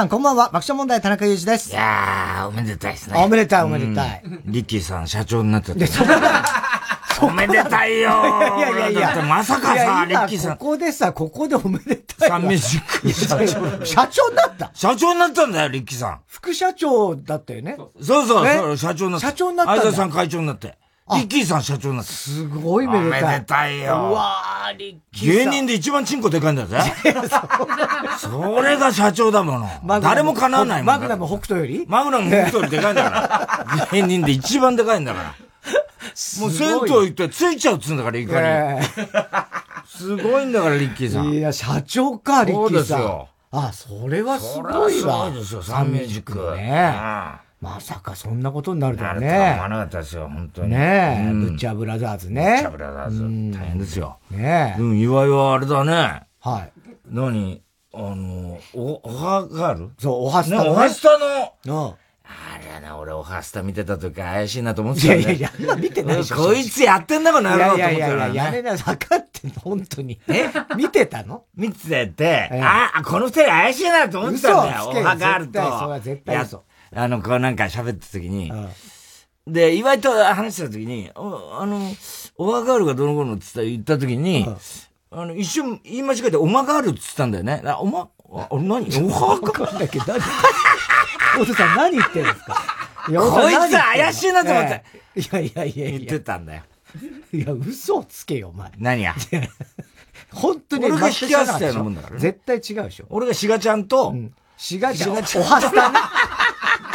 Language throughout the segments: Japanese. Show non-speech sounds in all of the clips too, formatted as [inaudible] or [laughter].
皆さんこんばんは。爆笑問題田中裕二です。いやー、おめでたいですね。おめでたいおめでたい。リッキーさん社長になってた。[laughs] おめでたいよー。いやいやいや。だってまさかさ、リッキーさん。ここでさ、ここでおめでたい。サンミュージック社長。社長になった社長になったんだよ、リッキーさん。副社長だったよね。そうそう、社長になった。社長になった。相田さん会長になって。リッキーさん社長になった。すごいめでたい。おめでたいよ。うわー、リッキー芸人で一番チンコでかいんだぜ。[laughs] それが社長だもの。誰も叶わないもん。マグナム北斗より？マグナム北斗よりでかいんだから。芸人で一番でかいんだから。もう銭湯行ってついちゃうっつうんだから、怒り。すごいんだから、リッキーさん。いや、社長か、リッキーさん。あ、それはすごいわ。そうですよ、サンミュージック。ね。まさかそんなことになるとはね。思わなかったですよ、本当に。ねえ、ブッチャーブラザーズね。ブッチャーブラザーズ。大変ですよ。ねえ。うん、岩井はあれだね。はい。何？あの、お、おはガールそう、おはスタの。おはスタの。うん。あれな、俺、おはスタ見てた時怪しいなと思ってたよ、ね。いやいやいや、見てないでしょ。こいつやってんだこの野郎と思ってたいやいやいや、やめな、分かってんの、本当に。え？見てたの？見てて、あ、この二人怪しいなと思ってたんだよ。おはガールと。それは絶対嘘。あの、こうなんか喋った時に、で、岩井と話した時に、あの、オハガールがどの頃のって言った時に、あの、一瞬言い間違えて、オマガールって言ったんだよね。おま、あ、何？オハガールだっけ何？お父さん何言ってんですか？いや、こいつ怪しいなと思って。いやいやいや言ってたんだよ。いや、嘘をつけよ、お前。何が？[laughs] 本当に俺が引き合わせたようなもんだから絶対違うでしょ。俺がシガちゃんと、シガちゃん、おはスタね。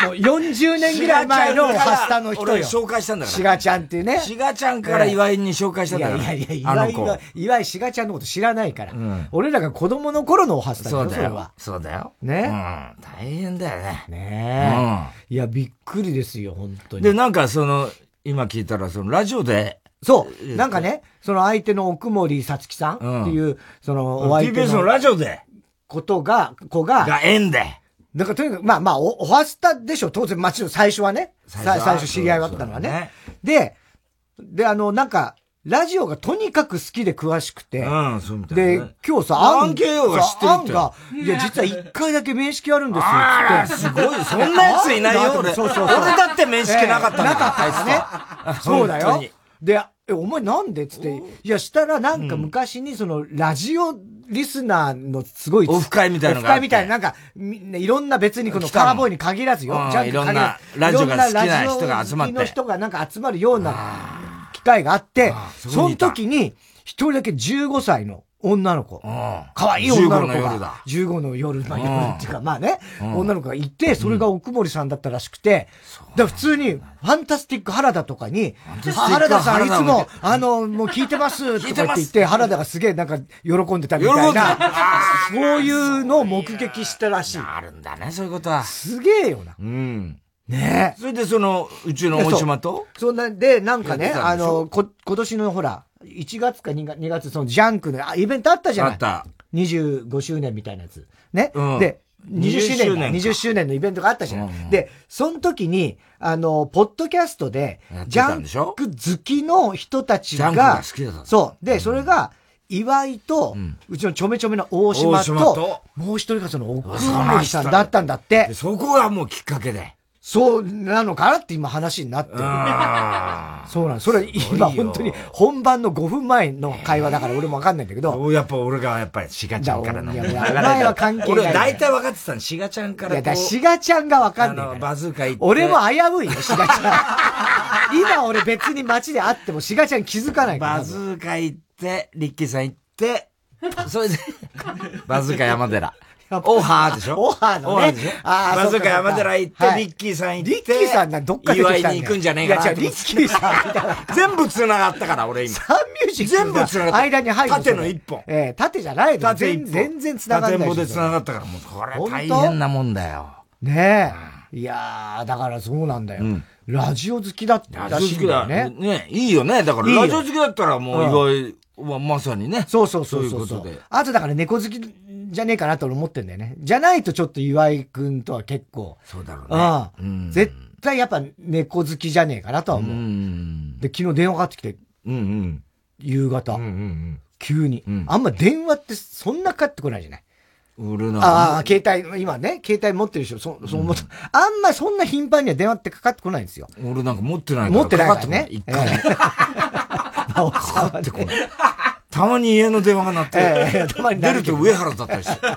もう40年ぐらい前のおはスタの人よ。俺紹介したんだから。シガちゃんっていうね。シガちゃんから岩井に紹介したんだから。いやいやいや、岩井が、岩井シガちゃんのこと知らないから。俺らが子供の頃のおはスタそうだよ。そうだよ。ね。うん。大変だよね。ねえ。いや、びっくりですよ、本当に。で、なんかその、今聞いたら、そのラジオで、そう。なんかね、その相手の奥森さつきさんっていう、そのお相手の。TBS のラジオで。ことが、子が。が縁で。だからとにかく、まあまあ、お、おはスタでしょ、当然、もちろん最初はね。最初知り合いだったのはね。で、で、あの、なんか、ラジオがとにかく好きで詳しくて。うん、そうみたいで、今日さ、アンケーが知ってるアンが、いや、実は一回だけ面識あるんですよ、って。すごい、そんなやついないよ、俺。そうそう俺だって面識なかったんだなかったですね。そうだよ。で、え、お前なんで？つって、いや、したらなんか昔にその、ラジオリスナーのすごい、オフ会みたいなオフ会みたいな、なんか、いろんな別にこのカーボーイに限らずよ。じゃあ、いろんなラジオが好きな人が集まって。の人がなんか集まるような機会があって、その時に、一人だけ15歳の女の子。可愛い女の子が。15の夜の夜っていうか、まあね、女の子がいて、それが奥森さんだったらしくて、だ普通に、ファンタスティック原田とかに、原田さんいつも、あの、もう聞いてます [laughs] とかって言って、原田がすげえなんか喜んでたみたいな、そういうのを目撃したらしい。あるんだね、そういうことは。すげえよな。うん。ね。それでその、うちの大島と？そんな、で、なんかね、あの、こ、今年のほら、1月か2月、2月、そのジャンクのイベントあったじゃないあった。25周年みたいなやつ。ね。うん、で、20周年、20周年のイベントがあったじゃない。うん、で、その時に、あの、ポッドキャストで、ジャンク好きの人たちが、がそう。で、それが、岩井と、うん、うちのちょめちょめの大島と、ともう一人がその奥森さんだったんだって。そこがもうきっかけで。そうなのかなって今話になってる。そうなんそれ今本当に本番の5分前の会話だから俺もわかんないんだけど。やっぱ俺がやっぱりシガちゃんからの。いや、お前は関係ない。俺大体分かってたの、シガちゃんから。いや、だシガちゃんがわかんない。バズーカ行って。俺も危ういよ、シガちゃん。今俺別に街で会ってもシガちゃん気づかないから。バズーカ行って、リッキーさん行って、それで、バズーカ山寺。オーハーでしょ？オーハーのね。ああ、バズーカ山寺行って、リッキーさん行って、リッキーさんがどっかで岩井に行くんじゃねえかな。いや、リッキーさんみたいな。全部繋がったから、俺今。サンミュージック全部繋がった。間に入る。縦の一本。ええ、縦じゃないの縦全然繋がってない。縦棒で繋がったから、もうこれ大変なもんだよ。ねえ。いやー、だからそうなんだよ。ラジオ好きだったらしいんだよね。ねいいよね。だからラジオ好きだったらもう岩井はまさにね。そうそうそうそう。あとだから猫好きじゃねえかなと思ってんだよね。じゃないとちょっと岩井くんとは結構。そうだろうね。うん。絶対やっぱ猫好きじゃねえかなとは思う。うん、で、昨日電話かかってきて。うんうん。夕方。うんうんうん。急に、うん。あんま電話ってそんなかかってこないじゃない？俺なんああ、携帯、今ね、携帯持ってる人、そ、そう思う、あんまそんな頻繁には電話ってかかってこないんですよ。俺なんか持ってないから。持ってないからね。一回。かかってこない。[laughs] たまに家の電話が鳴って、えー、たまに出ると上原だったりして。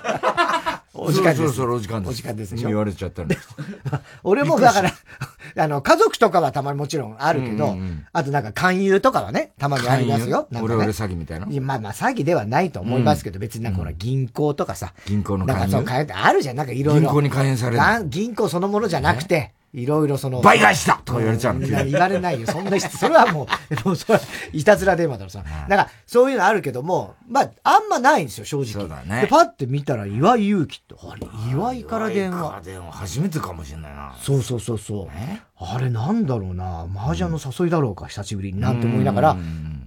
[laughs] お時間です。そろそろお時間です。お時間です言われちゃったんです。[laughs] 俺もだから、[laughs] あの、家族とかはたまにもちろんあるけど、うんうん、あとなんか勧誘とかはね、たまにありますよ。ね、俺俺詐欺みたいな。まあまあ詐欺ではないと思いますけど、うん、別になんかほら銀行とかさ。銀行の勧誘？なんかそう、あるじゃん、なんかいろいろ。銀行に勧誘される。銀行そのものじゃなくて、いろいろその。倍返しだとか言われちゃう言われないよ。そんな人、それはもう、[laughs] もうそれは、いたずら電話だろ、さ。なんか、そういうのあるけども、まあ、あんまないんですよ、正直。そうだね。で、パッて見たら、岩井勇気って、あれ、岩井から電話。岩井から電話、初めてかもしれないな。そうそうそうそう。あれ、なんだろうな、麻雀の誘いだろうか、久しぶりに。なんて思いながら、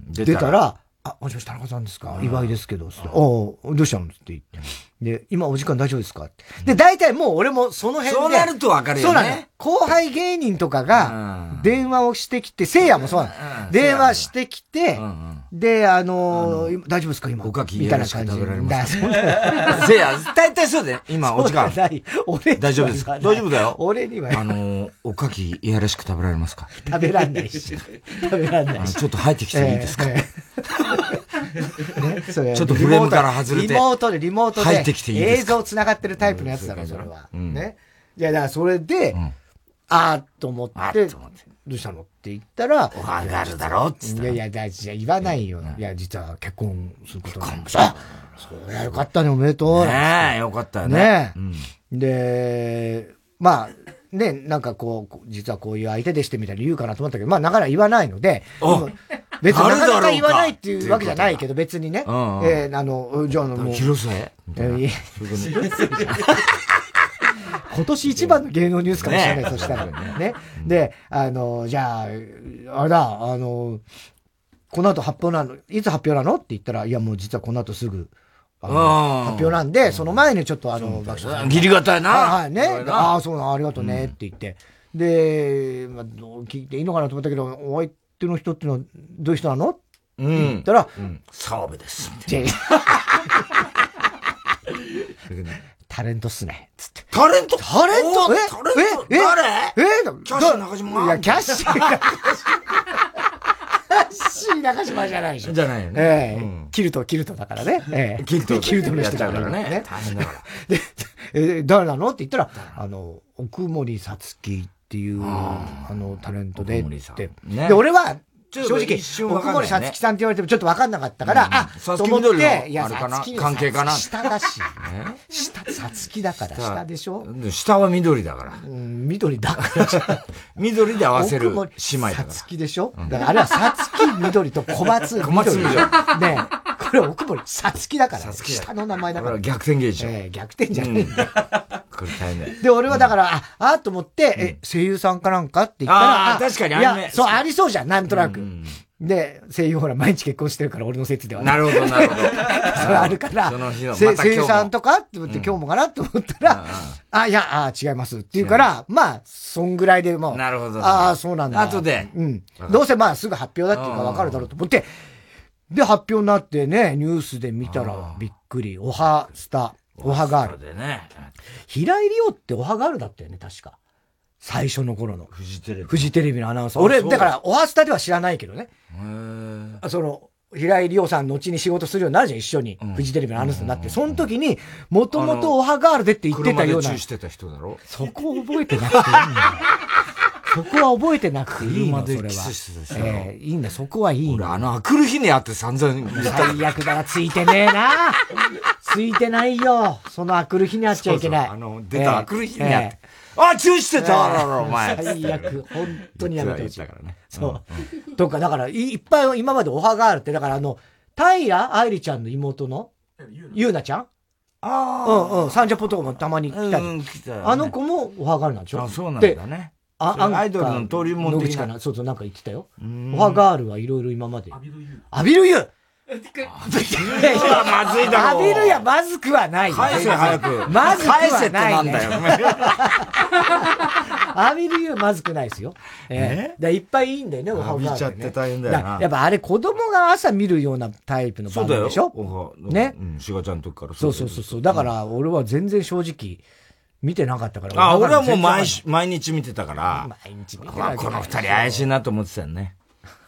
出たら、あ、もしもし、田中さんですか？岩井ですけど、ああ、どうしたの？って言って。で、今お時間大丈夫ですか？で、大体もう俺もその辺で。そうなるとわかるよね。そうなの。後輩芸人とかが、電話をしてきて、せいやもそうなの。電話してきて、で、あの大丈夫ですか？今。おかきみたいな感じで。だ、そんな。[laughs] せいや、大体そうで、今お時間。俺大丈夫ですか？大丈夫だよ。俺には。あのおかきいやらしく食べられますか？食べらんないし。[laughs] 食べらんないし。ちょっと入ってきていいですか？ちょっとフレームから外れて。リモートで、リモートで。入ってきていいですか？映像繋がってるタイプのやつだろ、それは。ね。いや、だからそれで、あーっと思って、どうしたの？って言ったら、おはがるだろっつって。いやいや、じゃ言わないよ。いや、実は結婚することなんですあそりゃよかったね、おめでとう。ねえ、よかったね。ねで、まあ、ね、なんかこう、実はこういう相手でしてみたいに言うかなと思ったけど、まあ、なかなか言わないので、別になかなか言わないっていうわけじゃないけど、別にね。えあの、じゃあもう。広瀬？[laughs] 今年一番の芸能ニュースかもしれない、そしたら。ね。で、あの、じゃあ、あれだ、あの、この後発表なの、いつ発表なの？って言ったら、いやもう実はこの後すぐ、発表なんで、その前にちょっとあの、爆笑ギリがたいな。はい、ね。ああ、そうな、ありがとうね、って言って。で、まあ、聞いていいのかなと思ったけど、お相手の人っていうのはどういう人なの？って言ったら、澤部です。タレントっすね。つって。タレント？タレント？え？タレント？誰？え？キャッシー中島いや、キャッシー中島。シー中島じゃないでしょ。じゃないよね。ええキルト、キルトだからね。ええ [laughs] キルト。キルトの人だからね。大変だから。で、え、誰なの？って言ったら、あの、奥森さつきっていう、あの、タレントでって。で、俺は、正直、奥森さつきさんって言われてもちょっと分かんなかったから、あ、と思って、いや、さつき関係かな？下だし。[laughs] 下、さつきだから下でしょ？下は緑だから。緑だから。[laughs] 緑で合わせる姉妹だから。さつきでしょ？だからあれはさつき緑と小松緑。[laughs] 小松緑。ねこれ奥森さつきだから。下の名前だから。逆転芸じゃん。逆転じゃねえんだ。これ大変で、俺はだから、あ、あと思って、え、声優さんかなんかって言ったら、あ、確かにあいや、そう、ありそうじゃん、なんとなく。で、声優ほら、毎日結婚してるから、俺の説ではなるほど、なるほど。[laughs] それあるから、その日の声優さんとかって思って、今日もかなって思ったら、あ、いや、あ、違いますって言うから、まあ、そんぐらいでもう、なるほど。ああ、そうなんだ。後で。うん。どうせまあ、すぐ発表だっていうか分かるだろうと思って、で、発表になってね、ニュースで見たらびっくり。オハスタ、オハガール。でね。平井理央ってオハガールだったよね、確か。最初の頃の。フジテレビ。フジテレビのアナウンサー。俺、だから、オハスタでは知らないけどね。へその、平井理央さん後に仕事するようになるじゃん、一緒に。フジテレビのアナウンサーになって。その時に、もともとオハガールでって言ってたような。してた人だろそこを覚えてなくていいんだよ。[laughs] そこは覚えてなくていいの、それは。ええー、いいんだ、そこはいい俺、あの、あくる日に会って散々最悪だな、ついてねえな。ついてないよ。そのあくる日に会っちゃいけない。そうそうあの、出たあくる日に会って。えー、あ、チューしてた、あらら、お前。最悪。本当にやめてほしい。からね。そう。とか、だから、いっぱい今までオファーがあるって、だからあの、平愛理ちゃんの妹の、ゆうなちゃん？ああ。うんうん。サンジャポとかもたまに来たり。うん、来た、あの子もオファーがあるなんでしょ？あ、そうなんだね。あ、アイドルの登竜門的な。そうそう、なんか言ってたよ。オハガールはいろいろ今まで。アビルユーアビルユーまずいだろ。浴びるやまずくはない。返せ早く。まずくはない、ね。浴びる湯はまずくないですよ。えー、いっぱいいいんだよね、お浴びちゃって大変だよな。やっぱあれ子供が朝見るようなタイプの番組でしょ？ね？うん、しがちゃんの時からそうそうそうそう。だから俺は全然正直、見てなかったから。あ、俺はもう毎毎日見てたから。毎日見てたこの二人怪しいなと思ってたよね。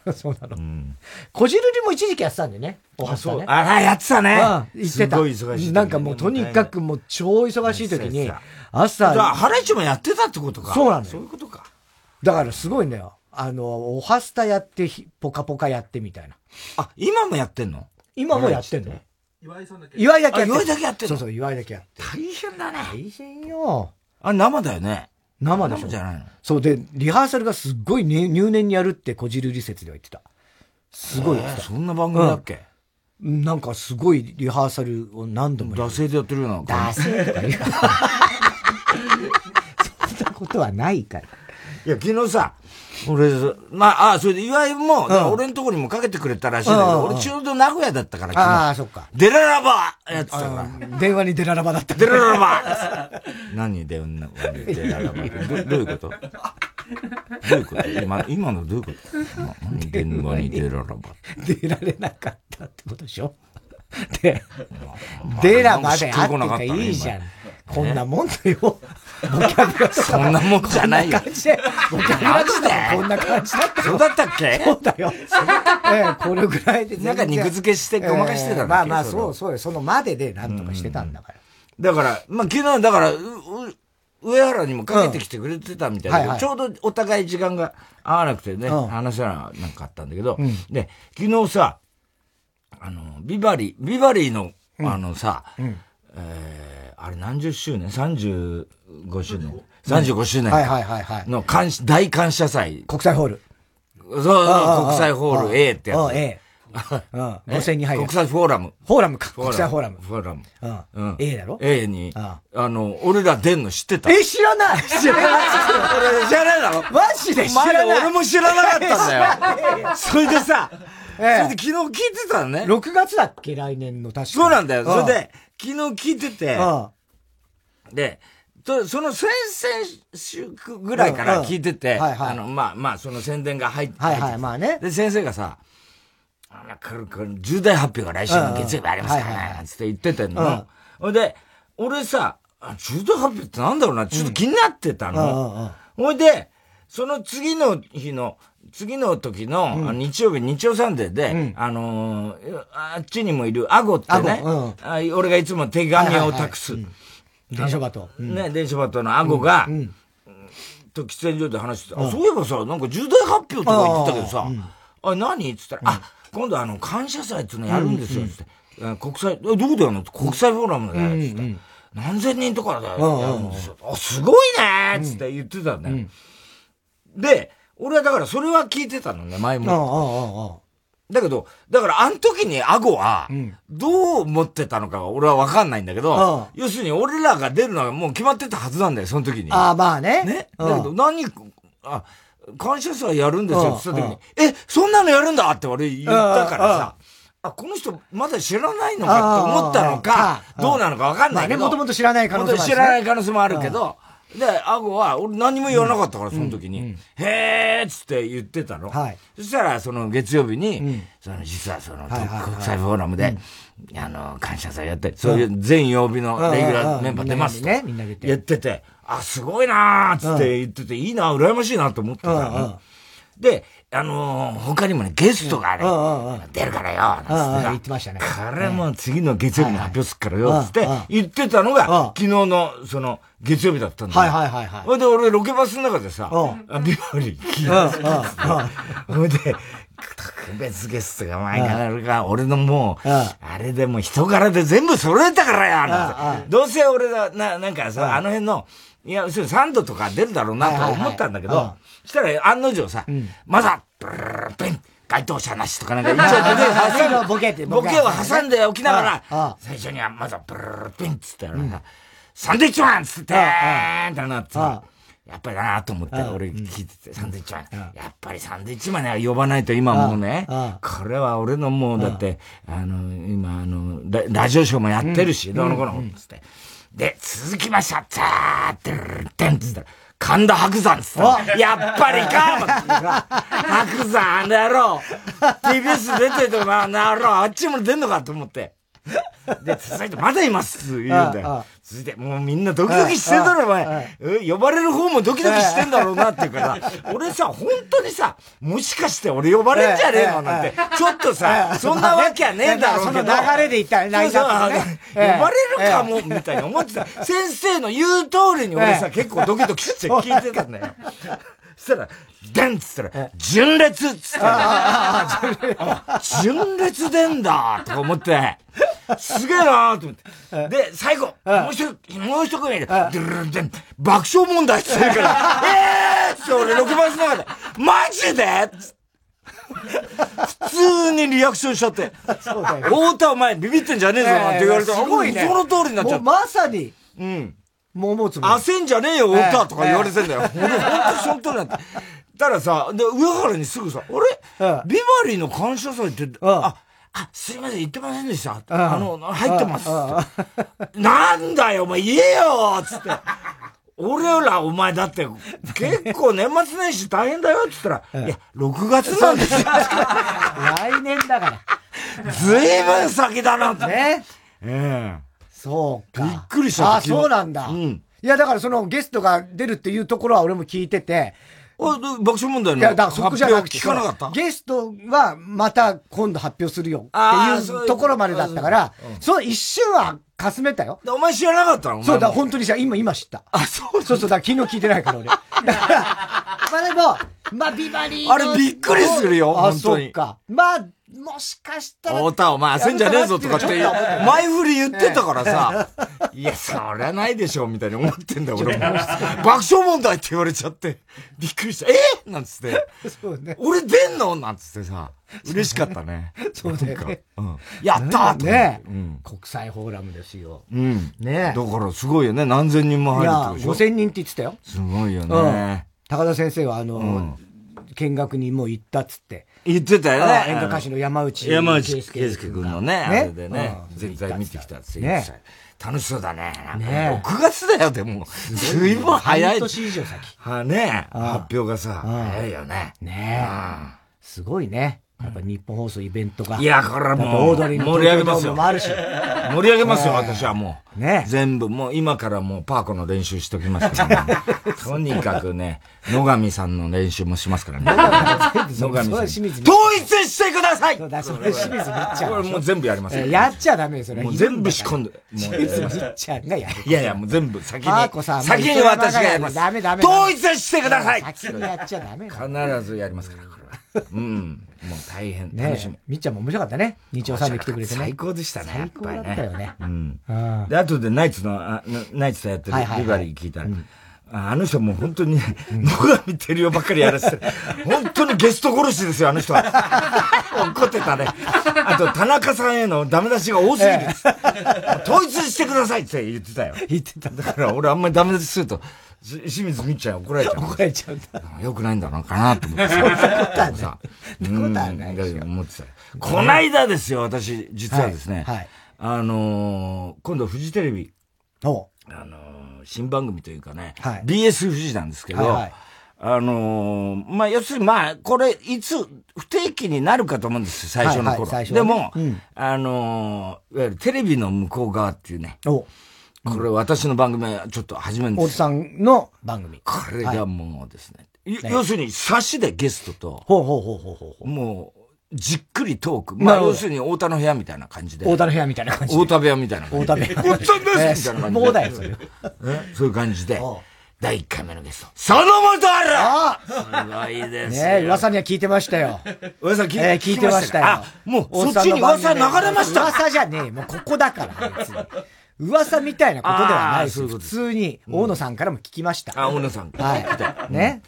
[laughs] そうなの。うん。こじるりも一時期やってたんだよね。おはそう。あ、やってたね。うん。言ってた。すごい忙しい。なんかもうとにかくもう超忙しい時に、朝。ハライチもやってたってことか。そうなんだよ。そういうことか。だからすごいんだよ。あの、おはスタやって、ポカポカやってみたいな。あ、今もやってんの？今もやってんの？岩井さんだけ。岩井だけやって。岩井だけやってんの？そうそう、岩井だけやって。大変だね。大変よ。あ、生だよね。生でしょ。じゃないのそうで、リハーサルがすっごい、ね、入念にやるってこじるり説では言ってた。すごいそんな番組だっけ、うん、なんかすごいリハーサルを何度も惰性でやってるような。惰性とか言う。[laughs] そんなことはないから。いや、昨日さ、俺、まあ、あそれで岩井も、俺のところにもかけてくれたらしいんだけど、俺ちょうど名古屋だったから、ああ、そっか。デララバやってたから。電話にデララバだった。デララバ [laughs] 何電話にデララバどういうこと？どういうこと？今、今のどういうこと？何電話にデララバ出られなかったってことでしょ？で、デラまであってていいじゃん。こんなもんだよ。ボキャブラそんなもんじゃないよ。ボキャブラこんな感じだったそうだったっけ？そうだよ。[laughs] ええ、これぐらいで。なんか肉付けしてごまかしてたんだまあまあ、そうそうよ。そのまででなんとかしてたんだから。だから、まあ昨日、だから、上原にもかけてきてくれてたみたいな、ちょうどお互い時間が合わなくてね、うん、話せなかったんだけど、うん、で、昨日さ、あの、ビバリー、ビバリーの、あのさ、えー、あれ何十周年 ?35 周年 ?35 周年はいはいはいはい。の感大感謝祭。国際ホール。そう、国際ホール A ってやつ。A。[laughs] うん。5000人入る。国際フォーラム。フォーラムか。国際フォーラム。フォーラム。うん。A だろ ?A に、あの、俺ら出んの知ってた？え、知らない知らない知らないだろマジで知らない俺も知らなかったんだよ。[laughs] それでさ、それで昨日聞いてたのね。6月だっけ？来年の確かそうなんだよ。それで、昨日聞いてて、で、その先々週ぐらいから聞いてて、あの、まあまあ、その宣伝が入って、はいはい、まあね。で、先生がさ、これ、これ、重大発表が来週の月曜日ありますからね、つって言ってたの。ほ、うん。で、俺さ、重大発表ってなんだろうな、ちょっと気になってたの。ほ、いで、その次の日の、次の時の、うん、日曜日、日曜サンデーで、うん、あのー、あっちにもいるアゴってね、うん、俺がいつも手紙を託す。伝書バト。ね、伝書バトのアゴが、と喫煙所で話してあ、そういえばさ、なんか重大発表とか言ってたけどさ、あ、何？っつったら、あ、今度あの、感謝祭っていうのやるんですよ、つって。国際、どこでやるの？国際フォーラムで、つって。何千人とかでやるんですよ。あ、すごいねつって言ってたね。で、俺はだからそれは聞いてたのね、前も。だけど、だからあの時にアゴは、どう思ってたのかは俺はわかんないんだけど、要するに俺らが出るのはもう決まってたはずなんだよ、その時に。ああ、まあね。ね。だけど何、あ、感謝祭やるんですよって言った時に、え、そんなのやるんだって俺言ったからさ、あ、この人まだ知らないのかって思ったのか、どうなのかわかんないけど。もともと知らない可能性もある。知らない可能性もあるけど、で、アゴは、俺何も言わなかったから、その時に。へーっつって言ってたの。そしたら、その月曜日に、その、実はその、国際フォーラムで、あの、感謝祭やって、そういう全曜日のレギュラーメンバー出ますと。やってて、あ、すごいなーっつって言ってて、いいな、羨ましいなと思ってたの。で、あのー、他にもね、ゲストがね、出るからよ、なんつって言ってましたね。これも次の月曜日に発表するからよ、つって言ってたのが、昨日の、その、月曜日だったんだはいはいはいはい。ほいで、俺、ロケバスの中でさ、ビバリー聞いてほいで、特別ゲストが前からるが、俺のもう、あれでも人柄で全部揃えたからよ、どうせ俺が、な、なんかさ、あの辺の、いや、サンドとか出るだろうなと思ったんだけど、そしたら案の定さ、まだ、ブルルルン、該当者なしとかなんか一応 [laughs] ボケってボケ。を挟んでおきながら、最初にはまだブルルルンっつったらさ、サンドイッチマンっつって、ーんってなってさ、やっぱりだなと思って、俺聞いてて、サンドイッチマン。やっぱりサンドイッチマンは呼ばないと今もうね、これは俺のもう、だって、あの、今、あの、ラジオショーもやってるし、どうのこうの、つって。で、続きました、ザーってるってんつったら、神田白山っつったやっぱりか [laughs] 白山あの野郎 !TBS 出ててもあの野郎あっちも出んのかと思って。で、続いてまだいますって言うんだよ。続いて、もうみんなドキドキしてんだろ、お前。呼ばれる方もドキドキしてんだろうなっていうから、俺さ、本当にさ、もしかして俺呼ばれんじゃねえのなんて、ちょっとさ、そんなわけはねえだろうけど。その流れで言ったら、泣いた呼ばれるかも、みたいな思ってた。先生の言う通りに俺さ、結構ドキドキして聞いてたんだよ。[laughs] そしたら、でんっつったら、純烈っつったら、純烈でんだとか思って、すげえなーと思って。で、最後、もう一もう一組で、ドゥルルン爆笑問題って言うから、えーって俺6番しながら、マジで？普通にリアクションしちゃって。太田お前ビビってんじゃねえぞなんて言われたら、すごいね。その通りになっちゃった。まさに。うん。桃つむ。焦んじゃねえよ、太田とか言われてんだよ。俺、ほんとその通りになって。たらさ、で、上原にすぐさ、俺、ビバリーの感謝祭って、あ、あ、すいません、言ってませんでした。あの、入ってます。なんだよ、お前言えよつって。俺ら、お前だって、結構年末年始大変だよって言ったら、いや、6月なんですよ。来年だから。ずいぶん先だなって。ね。ええ。そうか。びっくりした。あ、そうなんだ。うん。いや、だからそのゲストが出るっていうところは俺も聞いてて、あ、爆笑問題のいや、だからそこじゃなくて、聞かなかった？ゲストはまた今度発表するよっていうところまでだったから、その一瞬はかすめたよ。お前知らなかったの？そうだ、本当にさ、今、今知った。あ、そうそうそう、だ昨日聞いてないから俺。[laughs] だから、まあでも、まあビバリーあれびっくりするよ、あ、そっか。まあ、もしかしたら。太田、お前焦んじゃねえぞとかって、前振り言ってたからさ、いや、そりゃないでしょ、みたいに思ってんだよ、[laughs] 俺も。爆笑問題って言われちゃって、びっくりした。え？なんつって。そうね。俺出んの？なんつってさ、嬉しかったね。そうだよね。うん。やったーね国際フォーラムですよ。うん。ねだからすごいよね。何千人も入るってことでしょ？5000人って言ってたよ。すごいよね。高田先生は、あの、見学にもう行ったっつって。言ってたよね。演歌歌手の山内山内圭介君のね、あれでね、全体見てきたって言ってた。楽しそうだね。ね6月だよ、でも。ずいぶん早い。半年以上先。はね、発表がさ、早いよね。ねすごいね。やっぱ日本放送イベントが。いや、これはもう、盛り上げますよ。盛り上げますよ、私はもう。ね。全部、もう今からもうパーコの練習しときますから、ね。[laughs] とにかくね、野上さんの練習もしますからね。[laughs] 野上さん。統一してくださいそれ清水みっちゃん。これもう全部やりますよ。やっちゃダメですよもう全部仕込んで。清水みっちゃんがやる。いやいや、もう全部先に。先に私がやります。ダメダメ。統一してください先にやっちゃダメ必ずやりますから、これは。うん。もう大変楽しみ。みっちゃんも面白かったね。日曜さんで来てくれてね。最高でしたね。最高だったよね。うん。で、後でナイツの、ナイツとやってるビバリー聞いたら、あの人もう本当に、野上照代ばっかりやらせて、[laughs] 本当にゲスト殺しですよ、あの人は。[laughs] 怒ってたね。あと、田中さんへのダメ出しが多すぎる。[laughs] 統一してくださいって言ってたよ。言ってた。だから俺あんまりダメ出しすると、清水みっちゃん怒られちゃう。怒られちゃうんだ。よくないんだろうかなと思って。そんなことはない。そんなことはない。思ってた。こないだですよ、私、実はですね。はい。あの今度フジテレビ。おあの新番組というかね。はい。BS 富士なんですけど。あのまあ、要するに、まあ、これ、いつ、不定期になるかと思うんですよ、最初の頃。でも、あのいわゆるテレビの向こう側っていうね。おこれ私の番組はちょっと始めるんです大津さんの番組。これがもうですね。要するに、差しでゲストと、ほうほうほうほうほう。もう、じっくりトーク。まあ、要するに、太田の部屋みたいな感じで。太田の部屋みたいな感じで。太田部屋みたいな感じで。太田部屋。太田ですみたいな感じで。もうだよ、それ。そういう感じで。第1回目のゲスト。そのもとあるあすごいですね噂には聞いてましたよ。噂聞,、えー、聞いてましたよ。あ、もう、そっちに噂流れました噂じゃねえ。もうここだから、別に。噂みたいなことではないです。普通に、大野さんからも聞きました。あ、大野さん。はい。ね。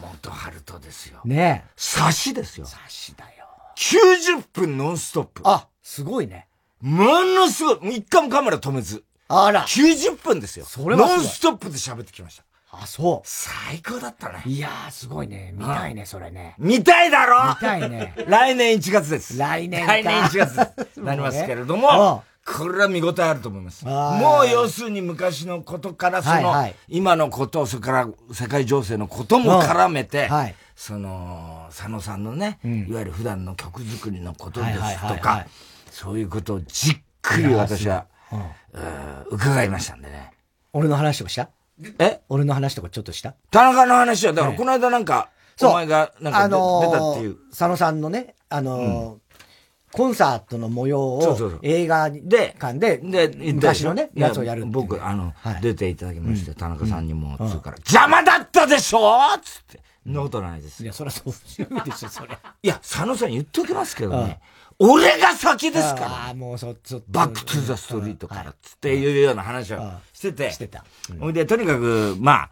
元春人ですよ。ね差しですよ。差しだよ。90分ノンストップ。あ、すごいね。ものすごい。一回もカメラ止めず。あら。90分ですよ。それはノンストップで喋ってきました。あ、そう。最高だったね。いやー、すごいね。見たいね、それね。見たいだろ？見たいね。[laughs] 来年1月です。来年来年1月 [laughs] なりますけれども、これは見応えあると思います。もう要するに昔のことから、その、今のこと、それから世界情勢のことも絡めて、その、佐野さんのね、いわゆる普段の曲作りのことですとか、そういうことをじっくり私は、伺いましたんでね。俺の話とかした？え？俺の話とかちょっとした？田中の話は、だからこの間なんか、お前がなんか出たっていう。佐野さんのね、あのコンサートの模様を映画で、館で、で、昔のね、やつをやる僕、あの、出ていただきまして、田中さんにも、つうから、邪魔だったでしょつって。そんなことないです。いや、そりゃそうでしょ、それ。[laughs] いや、佐野さん言っておきますけどね。俺が先ですから。ああ、もうそ、そ、バックトゥザストリートからっていうような話をしてて。してた。ほいで、とにかく、ま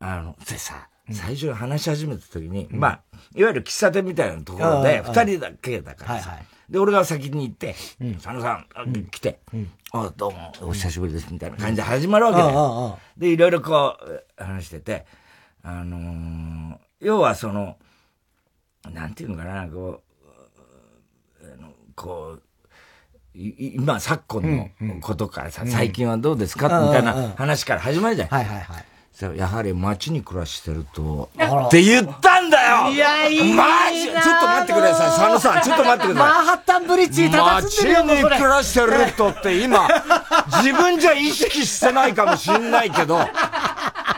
あ、あの、でさ、最初話し始めた時に、まあ、いわゆる喫茶店みたいなところで、二人だけだからさ。で、俺が先に行って、佐野さん、来て、あどうも、お久しぶりです、みたいな感じで始まるわけだよ。で、いろいろこう、話してて、あの要はその、なんていうのかな、こう、こう、今、昨今のことからさ、最近はどうですか？みたいな話から始まるじゃん。はいはいはい。やはり街に暮らしてると、って言ったんだよ！いや、いいマジ？ちょっと待ってください、佐野さん、[laughs] ちょっと待ってください。マンハッタンブリッジに街に暮らしてるとって今、自分じゃ意識してないかもしんないけど、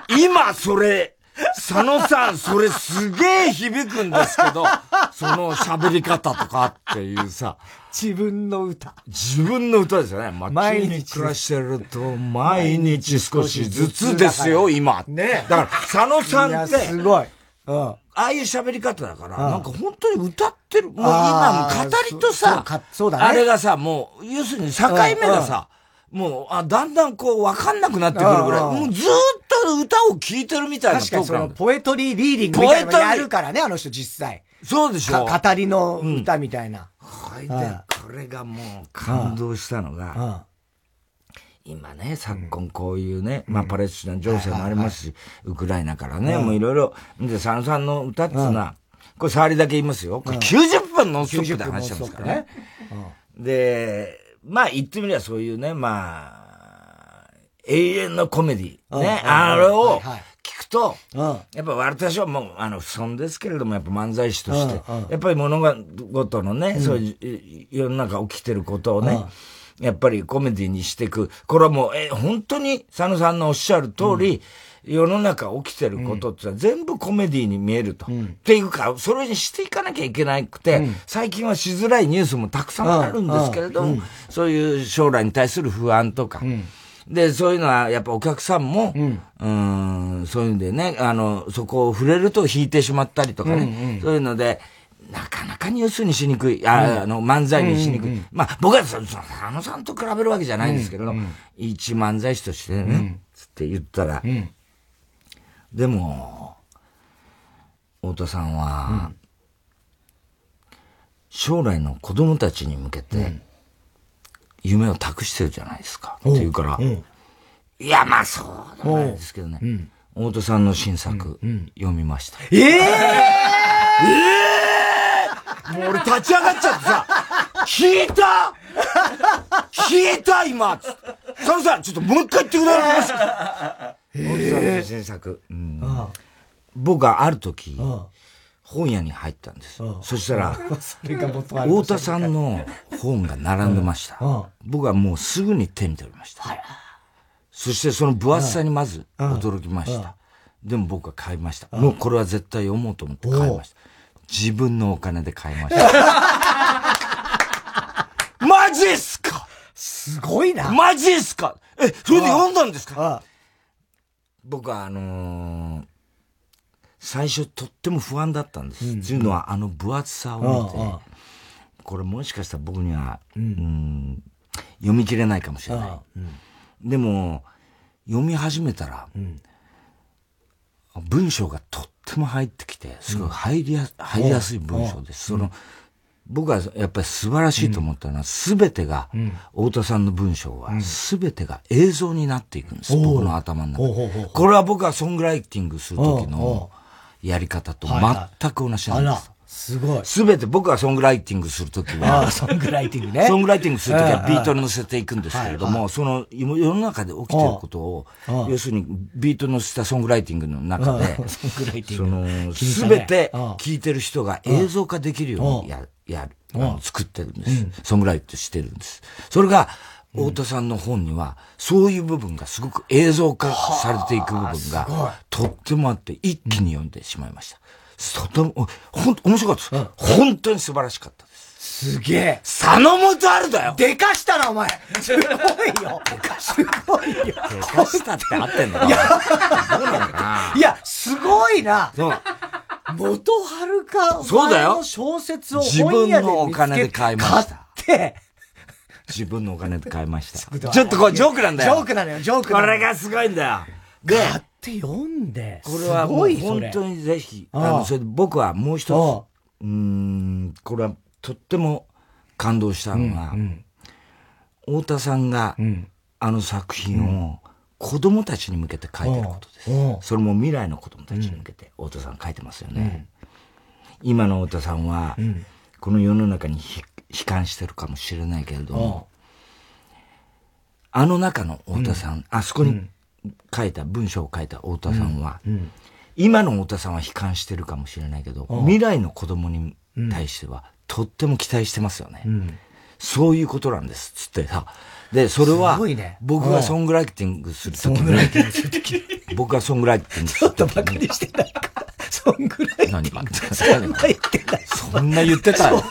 今それ、佐野さん、それすげえ響くんですけど、その喋り方とかっていうさ。自分の歌。自分の歌ですよね。毎日暮らしてると、毎日少しずつですよ、今。ねだから、佐野さんって、すごい。うん。ああいう喋り方だから、なんか本当に歌ってる。もう今、語りとさ、そうだね。あれがさ、もう、要するに境目がさ、もう、あ、だんだんこう、わかんなくなってくるぐらい、もうずっと歌を聴いてるみたいな確かにその、ポエトリーリーディングみたいなのやるからね、あの人実際。そうでしょ。語りの歌みたいな。これで、これがもう感動したのが、今ね、昨今こういうね、まあパレスチナ情勢もありますし、ウクライナからね、もういろいろ、で、佐野さんの歌っていうのは、これ触りだけ言いますよ。これ90分ノンストップで話してますからね。で、まあ言ってみればそういうね、まあ、永遠のコメディ。ね、あれを聞くと、やっぱ私はもう、あの、不損ですけれども、やっぱ漫才師として、やっぱり物事のね、そういう世の中起きてることをね、やっぱりコメディにしていく。これはもう、え、本当に佐野さんのおっしゃる通り、世の中起きてることって全部コメディに見えると。うん、っていうか、それにしていかなきゃいけなくて、うん、最近はしづらいニュースもたくさんあるんですけれども、そういう将来に対する不安とか、で、そういうのは、やっぱお客さんも、うん、ん、そういうんでね、あの、そこを触れると引いてしまったりとかね、うんうん、そういうので、なかなかニュースにしにくい、あ,、あの、漫才にしにくい。うんうん、まあ、僕はその、佐野さんと比べるわけじゃないんですけれど、うん。うん、一漫才師としてね、つって言ったら、でも、太田さんは、将来の子供たちに向けて、夢を託してるじゃないですか。って言うから、いや、まあそうないですけどね。太田さんの新作、読みました。えええもう俺立ち上がっちゃってさ、聞いた？聞いた今！つって。さん、ちょっともう一回言ってくださいますかえ新作。うん、僕はある時、本屋に入ったんです。そしたら、[laughs] 太田さんの本が並んでました。僕はもうすぐに手に取りました。そしてその分厚さにまず驚きました。でも僕は買いました。もうこれは絶対読もうと思って買いました。自分のお金で買いました。[laughs] マジっすか？すごいな。マジっすか？え、それで読んだんですか？僕はあのー、最初とっても不安だったんです。うん、っていうのはあの分厚さを見て、これもしかしたら僕には、うん、うん読み切れないかもしれない。うん、でも、読み始めたら、文章がとっても入ってきて、すごい入りや,、入りやすい文章です。その、僕はやっぱり素晴らしいと思ったのは、すべてが、太田さんの文章は、すべてが映像になっていくんです、僕の頭の中で。これは僕はソングライティングする時のやり方と全く同じなんです。すごい。すべて僕がソングライティングするときは、ソングライティングね。ソングライティングするときはビートに乗せていくんですけれども、その世の中で起きてることを、要するにビート乗せたソングライティングの中で。その、すべて聴いてる人が映像化できるようにややる、作ってるんです。ソングライトしてるんです。それが、太田さんの本には、そういう部分がすごく映像化されていく部分が、とってもあって、一気に読んでしまいました。とても、ほん、面白かったです。本当に素晴らしかったです。すげえ。佐野元あるだよでかしたな、お前。すごいよ。[laughs] すごいよ。でかしたって合ってんのいや、どうなのかないや、すごいな。そう。[laughs] 元春か、そうだよ。小説を自分のお金で買いました。買って、自分のお金で買いました。ちょっとこれジョークなんだよ。ジョークなのよ、ジョークこれがすごいんだよ。で、って読んで。これはもう本当にぜひ、あの、それで僕はもう一つ、うん、これはとっても感動したのが、うんうん、太田さんが、あの作品を子供たちに向けて書いてることです。それも未来の子供たちに向けて、太田さん書いてますよね。今の太田さんは、この世の中に悲観してるかもしれないけれども、あの中の太田さん、あそこに書いた、文章を書いた太田さんは、今の太田さんは悲観してるかもしれないけど、未来の子供に対しては、とっても期待してますよね。そういうことなんです、つってさ。で、それは、僕がソングライティングするときに、僕がソングライティングするときに。ちょっとバカにしてないか。ソングライティング。何バカそんな言ってたよ。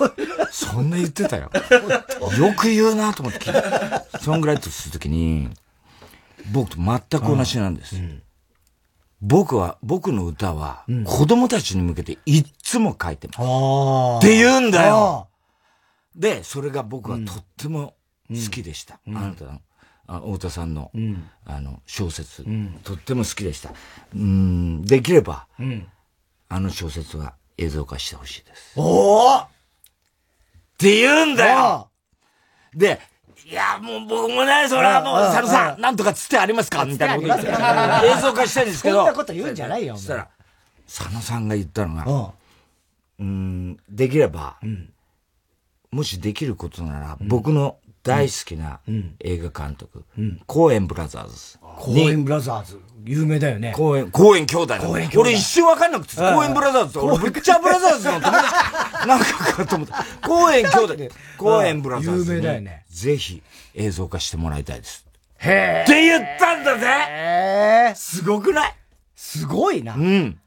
そんな言ってたよ。よく言うなと思って、ソングライトするときに、僕と全く同じなんです。僕は、僕の歌は、子供たちに向けていっつも書いてます。って言うんだよで、それが僕はとっても好きでした。あなたの、あ太田さんの、あの、小説、とっても好きでした。うん、できれば、あの小説は映像化してほしいです。おって言うんだよ！で、いや、もう僕もね、それはもう、佐野さん、なんとかつってありますか？みたいなこと言って、映像化したいんですけど。そんなこと言うんじゃないよ。そしたら、佐野さんが言ったのが、うん、できれば、もしできることなら、僕の大好きな映画監督、公園ブラザーズ。公園ブラザーズ。有名だよね。公園、公園兄弟だ。公園兄弟。俺一瞬わかんなくて、公園ブラザーズ俺、ブッチャーブラザーズの友達、[laughs] なんかかと思った。公園兄弟。公園ブラザーズ。有名だよね。ぜひ映像化してもらいたいです。へえ。って言ったんだぜ。すごくない？すごいな。うん。